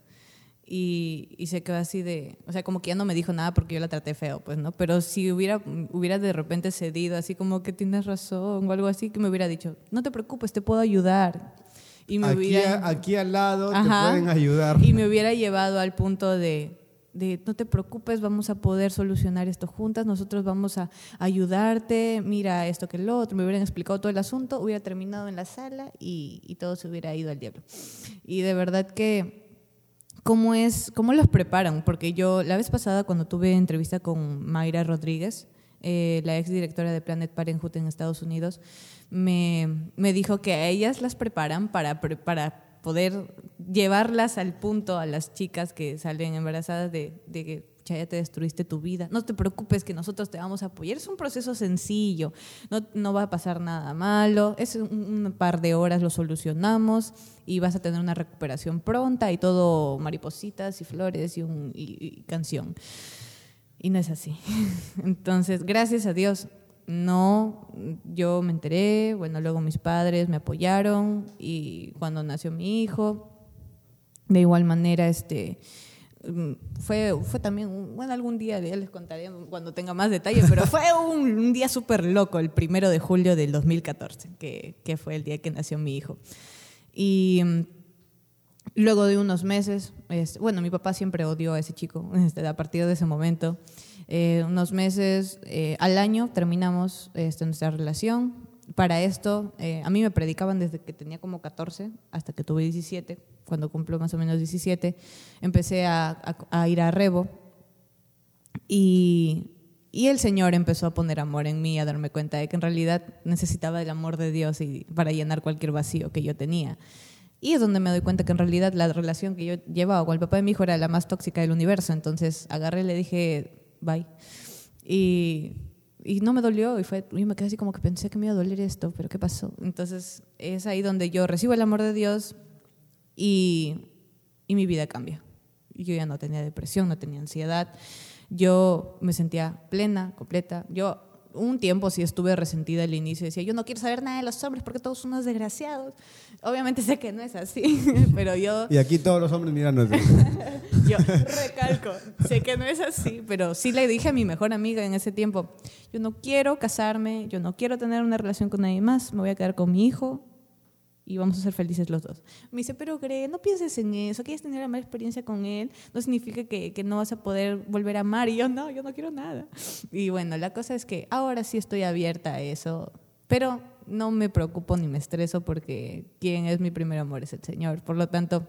Y, y, se quedó así de, o sea, como que ya no me dijo nada porque yo la traté feo, pues, ¿no? Pero si hubiera, hubiera de repente cedido, así como que tienes razón o algo así, que me hubiera dicho, no te preocupes, te puedo ayudar aquí, aquí al lado te pueden ayudar. Y me hubiera llevado al punto de, de, no te preocupes, vamos a poder solucionar esto juntas, nosotros vamos a ayudarte, mira esto que lo otro, me hubieran explicado todo el asunto, hubiera terminado en la sala y, y todo se hubiera ido al diablo. Y de verdad que, ¿cómo es, cómo los preparan? Porque yo la vez pasada cuando tuve entrevista con Mayra Rodríguez, eh, la ex directora de Planet Parenthood en Estados Unidos, me, me dijo que a ellas las preparan para, para poder llevarlas al punto a las chicas que salen embarazadas de, de que ya te destruiste tu vida. No te preocupes que nosotros te vamos a apoyar. Es un proceso sencillo, no, no va a pasar nada malo, es un, par de horas lo solucionamos y vas a tener una recuperación pronta y todo maripositas y flores y, un, y canción. Y no es así. Entonces, gracias a Dios, no, yo me enteré, bueno, luego mis padres me apoyaron y cuando nació mi hijo, de igual manera, este, mm, fue, fue también, bueno, algún día ya les contaré cuando tenga más detalles, pero fue un, un día súper loco, el primero de julio del 2014, que, que fue el día que nació mi hijo. Y Luego de unos meses, bueno, mi papá siempre odió a ese chico este, a partir de ese momento. Eh, unos meses eh, al año terminamos este, nuestra relación. Para esto, eh, a mí me predicaban desde que tenía como 14 hasta que tuve 17. Cuando cumplo más o menos 17, empecé a ir a Rebo y, y el Señor empezó a poner amor en mí, a darme cuenta de que en realidad necesitaba el amor de Dios y, para llenar cualquier vacío que yo tenía. Y es donde me doy cuenta que en realidad la relación que yo llevaba con el papá de mi hijo era la más tóxica del universo. Entonces agarré y le dije, bye. Y, y no me dolió. Y fue, yo me quedé así como que pensé que me iba a doler esto, pero ¿qué pasó? Entonces es ahí donde yo recibo el amor de Dios y, y mi vida cambia. Yo ya no tenía depresión, no tenía ansiedad. Yo me sentía plena, completa. Yo un tiempo sí estuve resentida al inicio. Decía, yo no quiero saber nada de los hombres porque todos son unos desgraciados. Obviamente sé que no es así, pero yo, Y aquí todos los hombres mirándote. yo recalco, sé que no es así, pero sí le dije a mi mejor amiga en ese tiempo, yo no quiero casarme, yo no quiero tener una relación con nadie más, me voy a quedar con mi hijo y vamos a ser felices los dos. Me dice, pero Gre, no pienses en eso, quieres tener la mala experiencia con él, no significa que, que no vas a poder volver a amar. Y yo, no, yo no quiero nada. Y bueno, la cosa es que ahora sí estoy abierta a eso, pero no me preocupo ni me estreso porque quien es mi primer amor es el Señor. Por lo tanto,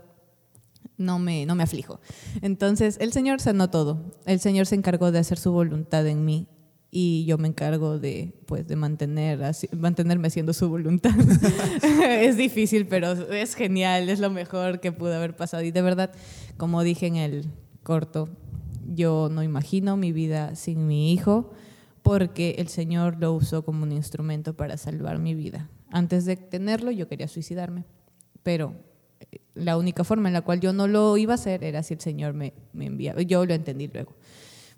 no me, no me aflijo. Entonces, el Señor sanó todo. El Señor se encargó de hacer su voluntad en mí y yo me encargo de, pues, de mantener, así- mantenerme haciendo su voluntad. es difícil, pero es genial, es lo mejor que pudo haber pasado. Y de verdad, como dije en el corto, yo no imagino mi vida sin mi hijo porque el Señor lo usó como un instrumento para salvar mi vida. Antes de tenerlo, yo quería suicidarme, pero eh, la única forma en la cual yo no lo iba a hacer era si el Señor me, me enviaba. Yo lo entendí luego.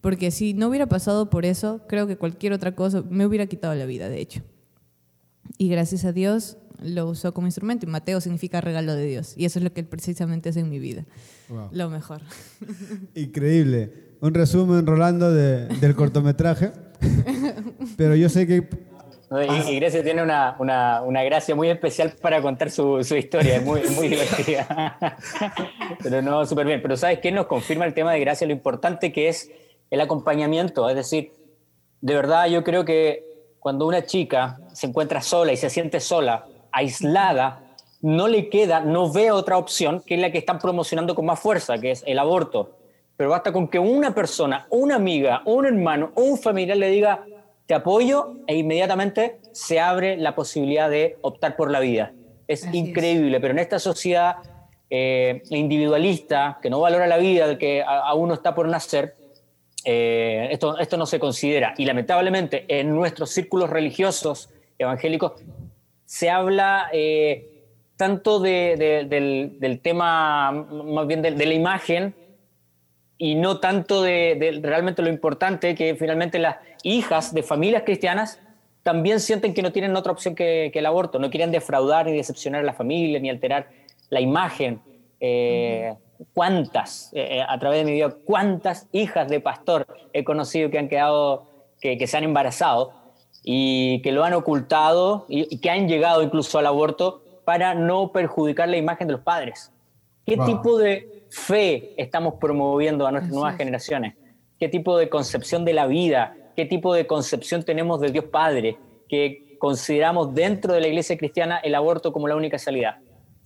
Porque si no hubiera pasado por eso, creo que cualquier otra cosa me hubiera quitado la vida, de hecho. Y gracias a Dios lo usó como instrumento. Y Mateo significa regalo de Dios. Y eso es lo que él precisamente hace en mi vida. Wow. Lo mejor. Increíble. Un resumen, Rolando, de- del cortometraje. Pero yo sé que ¿no? Y, y Grecia tiene una, una, una gracia muy especial para contar su, su historia, es muy, muy divertida. Pero no, súper bien. Pero ¿sabes qué? Nos confirma el tema de Gracia lo importante que es el acompañamiento. Es decir, de verdad yo creo que cuando una chica se encuentra sola y se siente sola, aislada, no le queda, no ve otra opción que es la que están promocionando con más fuerza, que es el aborto. Pero basta con que una persona, una amiga, un hermano o un familiar le diga, te apoyo, e inmediatamente se abre la posibilidad de optar por la vida. Es Así es. increíble, pero en esta sociedad eh, individualista, que no valora la vida, que a- aún no está por nacer, eh, esto, esto no se considera. Y lamentablemente en nuestros círculos religiosos evangélicos se habla eh, tanto de- de- del, tema, más bien de, la imagen, y no tanto de, realmente lo importante, que finalmente las hijas de familias cristianas también sienten que no tienen otra opción que, que el aborto, no quieren defraudar ni decepcionar a la familia, ni alterar la imagen. Eh, ¿Cuántas, eh, a través de mi vida, cuántas hijas de pastor he conocido que han quedado, que, que se han embarazado y que lo han ocultado y, y que han llegado incluso al aborto para no perjudicar la imagen de los padres? ¿Qué Wow. tipo de fe estamos promoviendo a nuestras nuevas es. generaciones? ¿Qué tipo de concepción de la vida? ¿Qué tipo de concepción tenemos del Dios Padre? Que consideramos dentro de la iglesia cristiana el aborto como la única salida.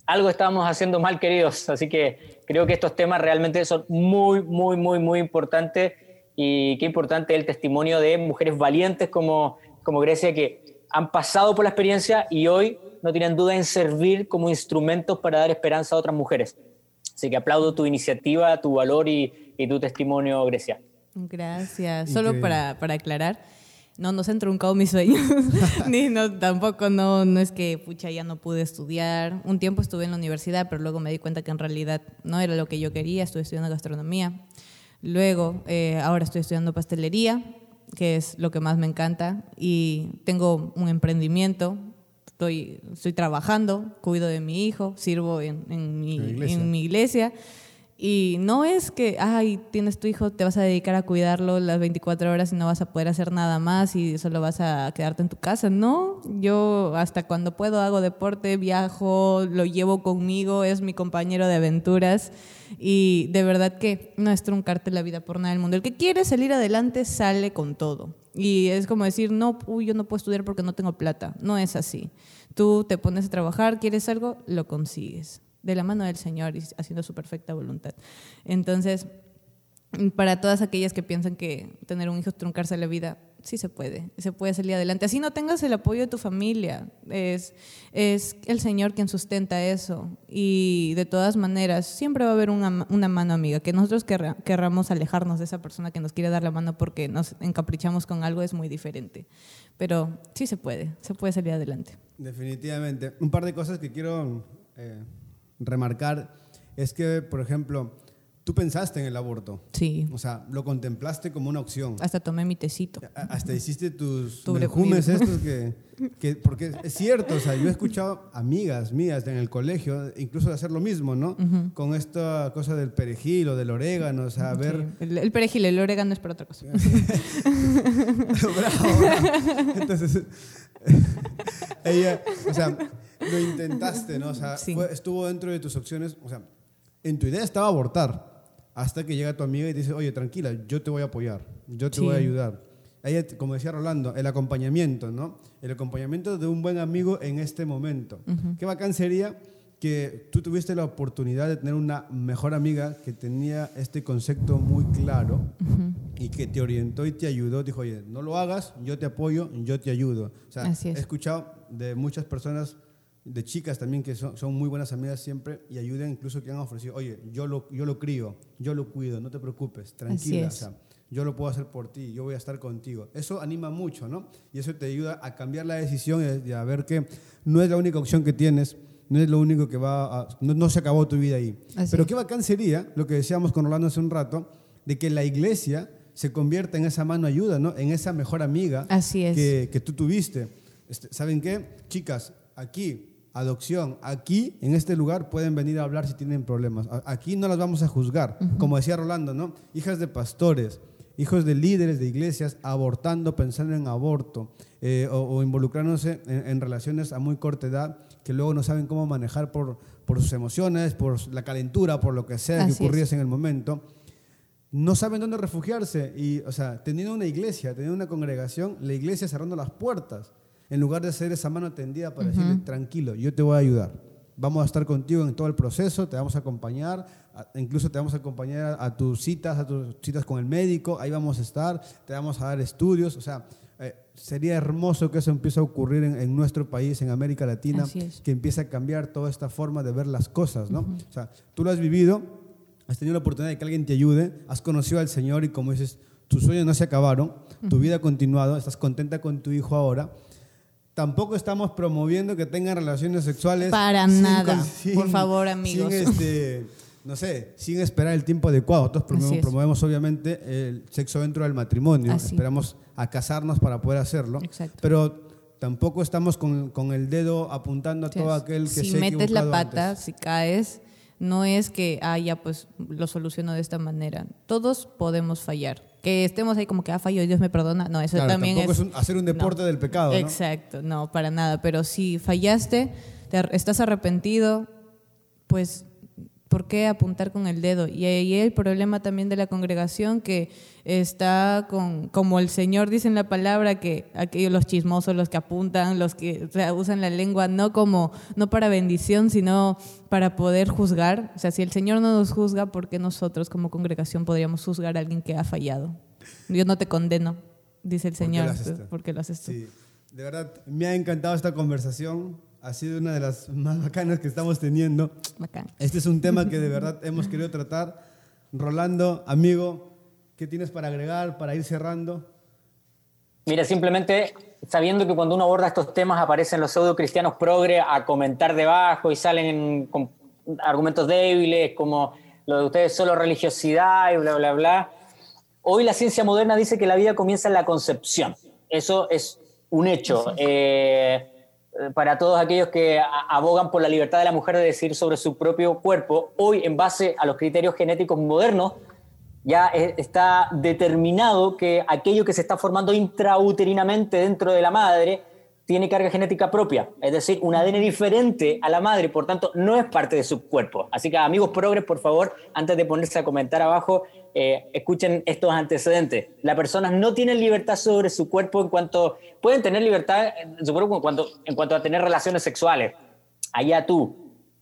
Algo estamos haciendo mal, queridos. Así que creo que estos temas realmente son muy, muy, muy, muy importantes. Y qué importante el testimonio de mujeres valientes como, como Grecia que han pasado por la experiencia y hoy no tienen duda en servir como instrumentos para dar esperanza a otras mujeres. Así que aplaudo tu iniciativa, tu valor y, y tu testimonio, Grecia. Gracias. Solo para, para aclarar, no nos han truncado mis sueños, ni no, tampoco no, no es que pucha ya no pude estudiar. Un tiempo estuve en la universidad, pero luego me di cuenta que en realidad no era lo que yo quería. Estuve estudiando gastronomía. Luego, eh, ahora estoy estudiando pastelería, que es lo que más me encanta, y tengo un emprendimiento. Estoy, estoy trabajando, cuido de mi hijo, sirvo en, en mi, En mi iglesia Y no es que, ay, tienes tu hijo, te vas a dedicar a cuidarlo las 24 horas y no vas a poder hacer nada más y solo vas a quedarte en tu casa. No, yo hasta cuando puedo hago deporte, viajo, lo llevo conmigo, es mi compañero de aventuras y de verdad que no es truncarte la vida por nada del mundo. El que quiere salir adelante sale con todo. Y es como decir, no, uy, yo no puedo estudiar porque no tengo plata. No es así. Tú te pones a trabajar, quieres algo, lo consigues de la mano del Señor y haciendo su perfecta voluntad. Entonces, para todas aquellas que piensan que tener un hijo es truncarse la vida, sí se puede, se puede salir adelante. Así no tengas el apoyo de tu familia, es, es el Señor quien sustenta eso. Y de todas maneras, siempre va a haber una, una mano amiga. Que nosotros querramos alejarnos de esa persona que nos quiere dar la mano porque nos encaprichamos con algo es muy diferente. Pero sí se puede, se puede salir adelante. Definitivamente. Un par de cosas que quiero... Eh remarcar es que, por ejemplo, tú pensaste en el aborto. Sí. O sea, lo contemplaste como una opción. Hasta tomé mi tecito. Hasta hiciste tus perfumes estos que, Porque es cierto, o sea, yo he escuchado amigas mías en el colegio incluso de hacer lo mismo, ¿no? Con esta cosa del perejil o del orégano, o sea, ver... El, perejil, el orégano es para otra cosa. bravo. Entonces, ella, o sea lo intentaste, ¿no? O sea, estuvo dentro de tus opciones, o sea, en tu idea estaba abortar, hasta que llega tu amiga y dice, oye, tranquila, yo te voy a apoyar, yo te voy a ayudar. Ahí, como decía Rolando, el acompañamiento, ¿no? El acompañamiento de un buen amigo en este momento. Qué bacán sería que tú tuviste la oportunidad de tener una mejor amiga que tenía este concepto muy claro y que te orientó y te ayudó. Dijo, oye, no lo hagas, yo te apoyo, yo te ayudo. O sea, he escuchado de muchas personas de chicas también que son, son, muy buenas amigas siempre y ayudan, incluso que han ofrecido, oye, yo lo, yo lo crío, yo lo cuido, no te preocupes, tranquila, o sea, yo lo puedo hacer por ti, yo voy a estar contigo. Eso anima mucho, ¿no? Y eso te ayuda a cambiar la decisión y a ver que no es la única opción que tienes, no es lo único que va a... No, se acabó tu vida ahí. Pero qué bacán sería, lo que decíamos con Rolando hace un rato, de que la iglesia se convierta en esa mano ayuda, ¿no? En esa mejor amiga Que, que tú tuviste. Este, ¿Saben qué? Chicas, aquí adopción. Aquí, en este lugar, pueden venir a hablar si tienen problemas. Aquí no las vamos a juzgar. Como decía Rolando, ¿no? Hijas de pastores, hijos de líderes de iglesias abortando, pensando en aborto eh, o, involucrándose en, relaciones a muy corta edad que luego no saben cómo manejar por, por sus emociones, por la calentura, por lo que sea que ocurriese en el momento. No saben dónde refugiarse y, o sea, teniendo una iglesia, teniendo una congregación, la iglesia cerrando las puertas en lugar de hacer esa mano tendida para decirle, tranquilo, yo te voy a ayudar. Vamos a estar contigo en todo el proceso, te vamos a acompañar, incluso te vamos a acompañar a, tus citas, a tus citas con el médico, ahí vamos a estar, te vamos a dar estudios, o sea, eh, sería hermoso que eso empiece a ocurrir en, nuestro país, en América Latina, que empiece a cambiar toda esta forma de ver las cosas, ¿no? O sea, tú lo has vivido, has tenido la oportunidad de que alguien te ayude, has conocido al Señor y como dices, tus sueños no se acabaron, tu vida ha continuado, estás contenta con tu hijo ahora, Tampoco estamos promoviendo que tengan relaciones sexuales. Para nada. Por favor, amigos. Sin este, no sé, sin esperar el tiempo adecuado. Nosotros promovemos, obviamente el sexo dentro del matrimonio. Esperamos a casarnos para poder hacerlo. Exacto. Pero tampoco estamos con, con el dedo apuntando a todo aquel que si metes la pata, si caes, no es que, ah, ya pues lo soluciono de esta manera. Todos podemos fallar que estemos ahí como que, ah, fallo, Dios me perdona. No, eso también es... es hacer un deporte del pecado. Exacto, ¿no? para nada. Pero si fallaste, estás arrepentido, pues ¿por qué apuntar con el dedo? Y ahí el problema también de la congregación que está con, como el Señor dice en la palabra, que aquellos los chismosos, los que apuntan, los que usan la lengua, no como, no para bendición, sino para poder juzgar. O sea, si el Señor no nos juzga, ¿por qué nosotros como congregación podríamos juzgar a alguien que ha fallado? Yo no te condeno, dice el Señor, porque lo haces tú. Sí, de verdad, me ha encantado esta conversación ha sido una de las más bacanas que estamos teniendo. Este es un tema que de verdad hemos querido tratar. Rolando, amigo, ¿qué tienes para agregar, para ir cerrando? Mira, simplemente sabiendo que cuando uno aborda estos temas aparecen los pseudo cristianos progre a comentar debajo y salen con argumentos débiles como lo de ustedes solo religiosidad y bla, bla, bla. Hoy la ciencia moderna dice que la vida comienza en la concepción. Eso es un hecho. Eh, para todos aquellos que abogan por la libertad de la mujer de decidir sobre su propio cuerpo, hoy en base a los criterios genéticos modernos, ya está determinado que aquello que se está formando intrauterinamente dentro de la madre tiene carga genética propia, es decir, un ADN diferente a la madre, por tanto, no es parte de su cuerpo. Así que, amigos progres, por favor, antes de ponerse a comentar abajo, eh, escuchen estos antecedentes. Las personas no tienen libertad sobre su cuerpo en cuanto, pueden tener libertad en su cuerpo en cuanto, en cuanto a tener relaciones sexuales, allá tú,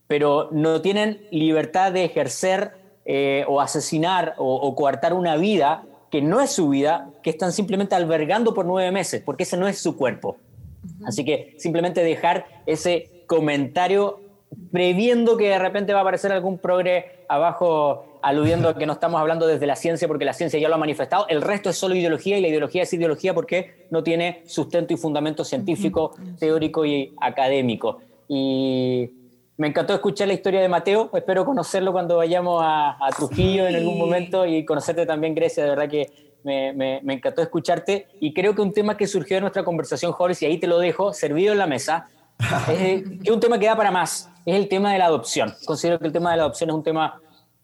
pero no tienen libertad de ejercer eh, o asesinar o, o coartar una vida que no es su vida, que están simplemente albergando por nueve meses, porque ese no es su cuerpo. Así que simplemente dejar ese comentario previendo que de repente va a aparecer algún progre abajo aludiendo a que no estamos hablando desde la ciencia porque la ciencia ya lo ha manifestado. El resto es solo ideología y la ideología es ideología porque no tiene sustento y fundamento científico, teórico y académico. Y me encantó escuchar la historia de Mateo. Espero conocerlo cuando vayamos a, Trujillo en algún momento y conocerte también, Grecia. De verdad que me, encantó escucharte y creo que un tema que surgió de nuestra conversación, Jorge, y ahí te lo dejo, servido en la mesa, es que un tema que da para más, es el tema de la adopción. Considero que el tema de la adopción es un tema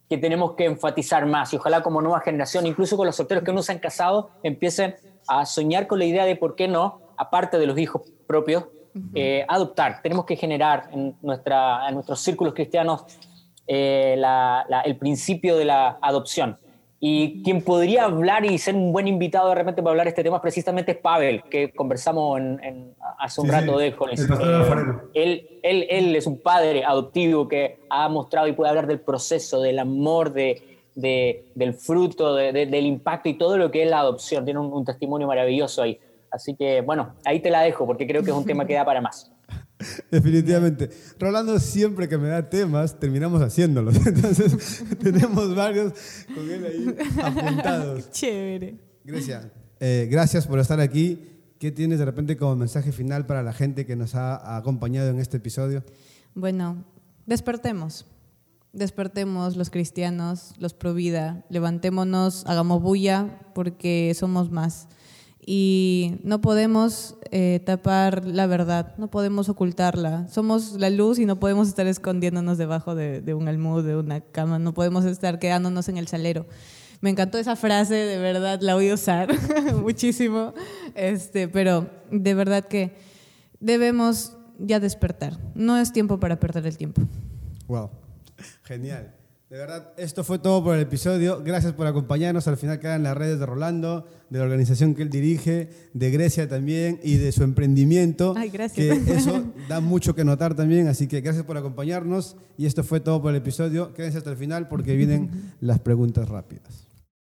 que tenemos que enfatizar más y ojalá como nueva generación, incluso con los solteros que no se han casado, empiecen a soñar con la idea de por qué no, aparte de los hijos propios, eh, adoptar. Tenemos que generar en, nuestra, en nuestros círculos cristianos eh, el principio de la adopción. Y quien podría hablar y ser un buen invitado de repente para hablar de este tema precisamente es Pavel, que conversamos en, hace un rato de él, él, él, es un padre adoptivo que ha mostrado y puede hablar del proceso, del amor, de, del fruto, del impacto y todo lo que es la adopción. Tiene un testimonio maravilloso ahí. Así que, bueno, ahí te la dejo porque creo que es un tema que da para más. Definitivamente. Rolando siempre que me da temas, terminamos haciéndolos. Entonces, tenemos varios con él ahí apuntados. Chévere. Grecia, eh, gracias por estar aquí. ¿Qué tienes de repente como mensaje final para la gente que nos ha acompañado en este episodio? Bueno, despertemos. Despertemos los cristianos, los pro vida. Levantémonos, hagamos bulla porque somos más y no podemos eh, tapar la verdad, no podemos ocultarla. Somos la luz y no podemos estar escondiéndonos debajo de, un almud, de una cama, no podemos estar quedándonos en el salero. Me encantó esa frase, de verdad la voy a usar muchísimo, este, pero de verdad que debemos ya despertar. No es tiempo para perder el tiempo. Wow, genial. De verdad, esto fue todo por el episodio. Gracias por acompañarnos. Al final quedan las redes de Rolando, de la organización que él dirige, de Grecia también y de su emprendimiento. Ay, gracias. Que eso da mucho que notar también. Así que gracias por acompañarnos. Y esto fue todo por el episodio. Quédense hasta el final porque vienen las preguntas rápidas.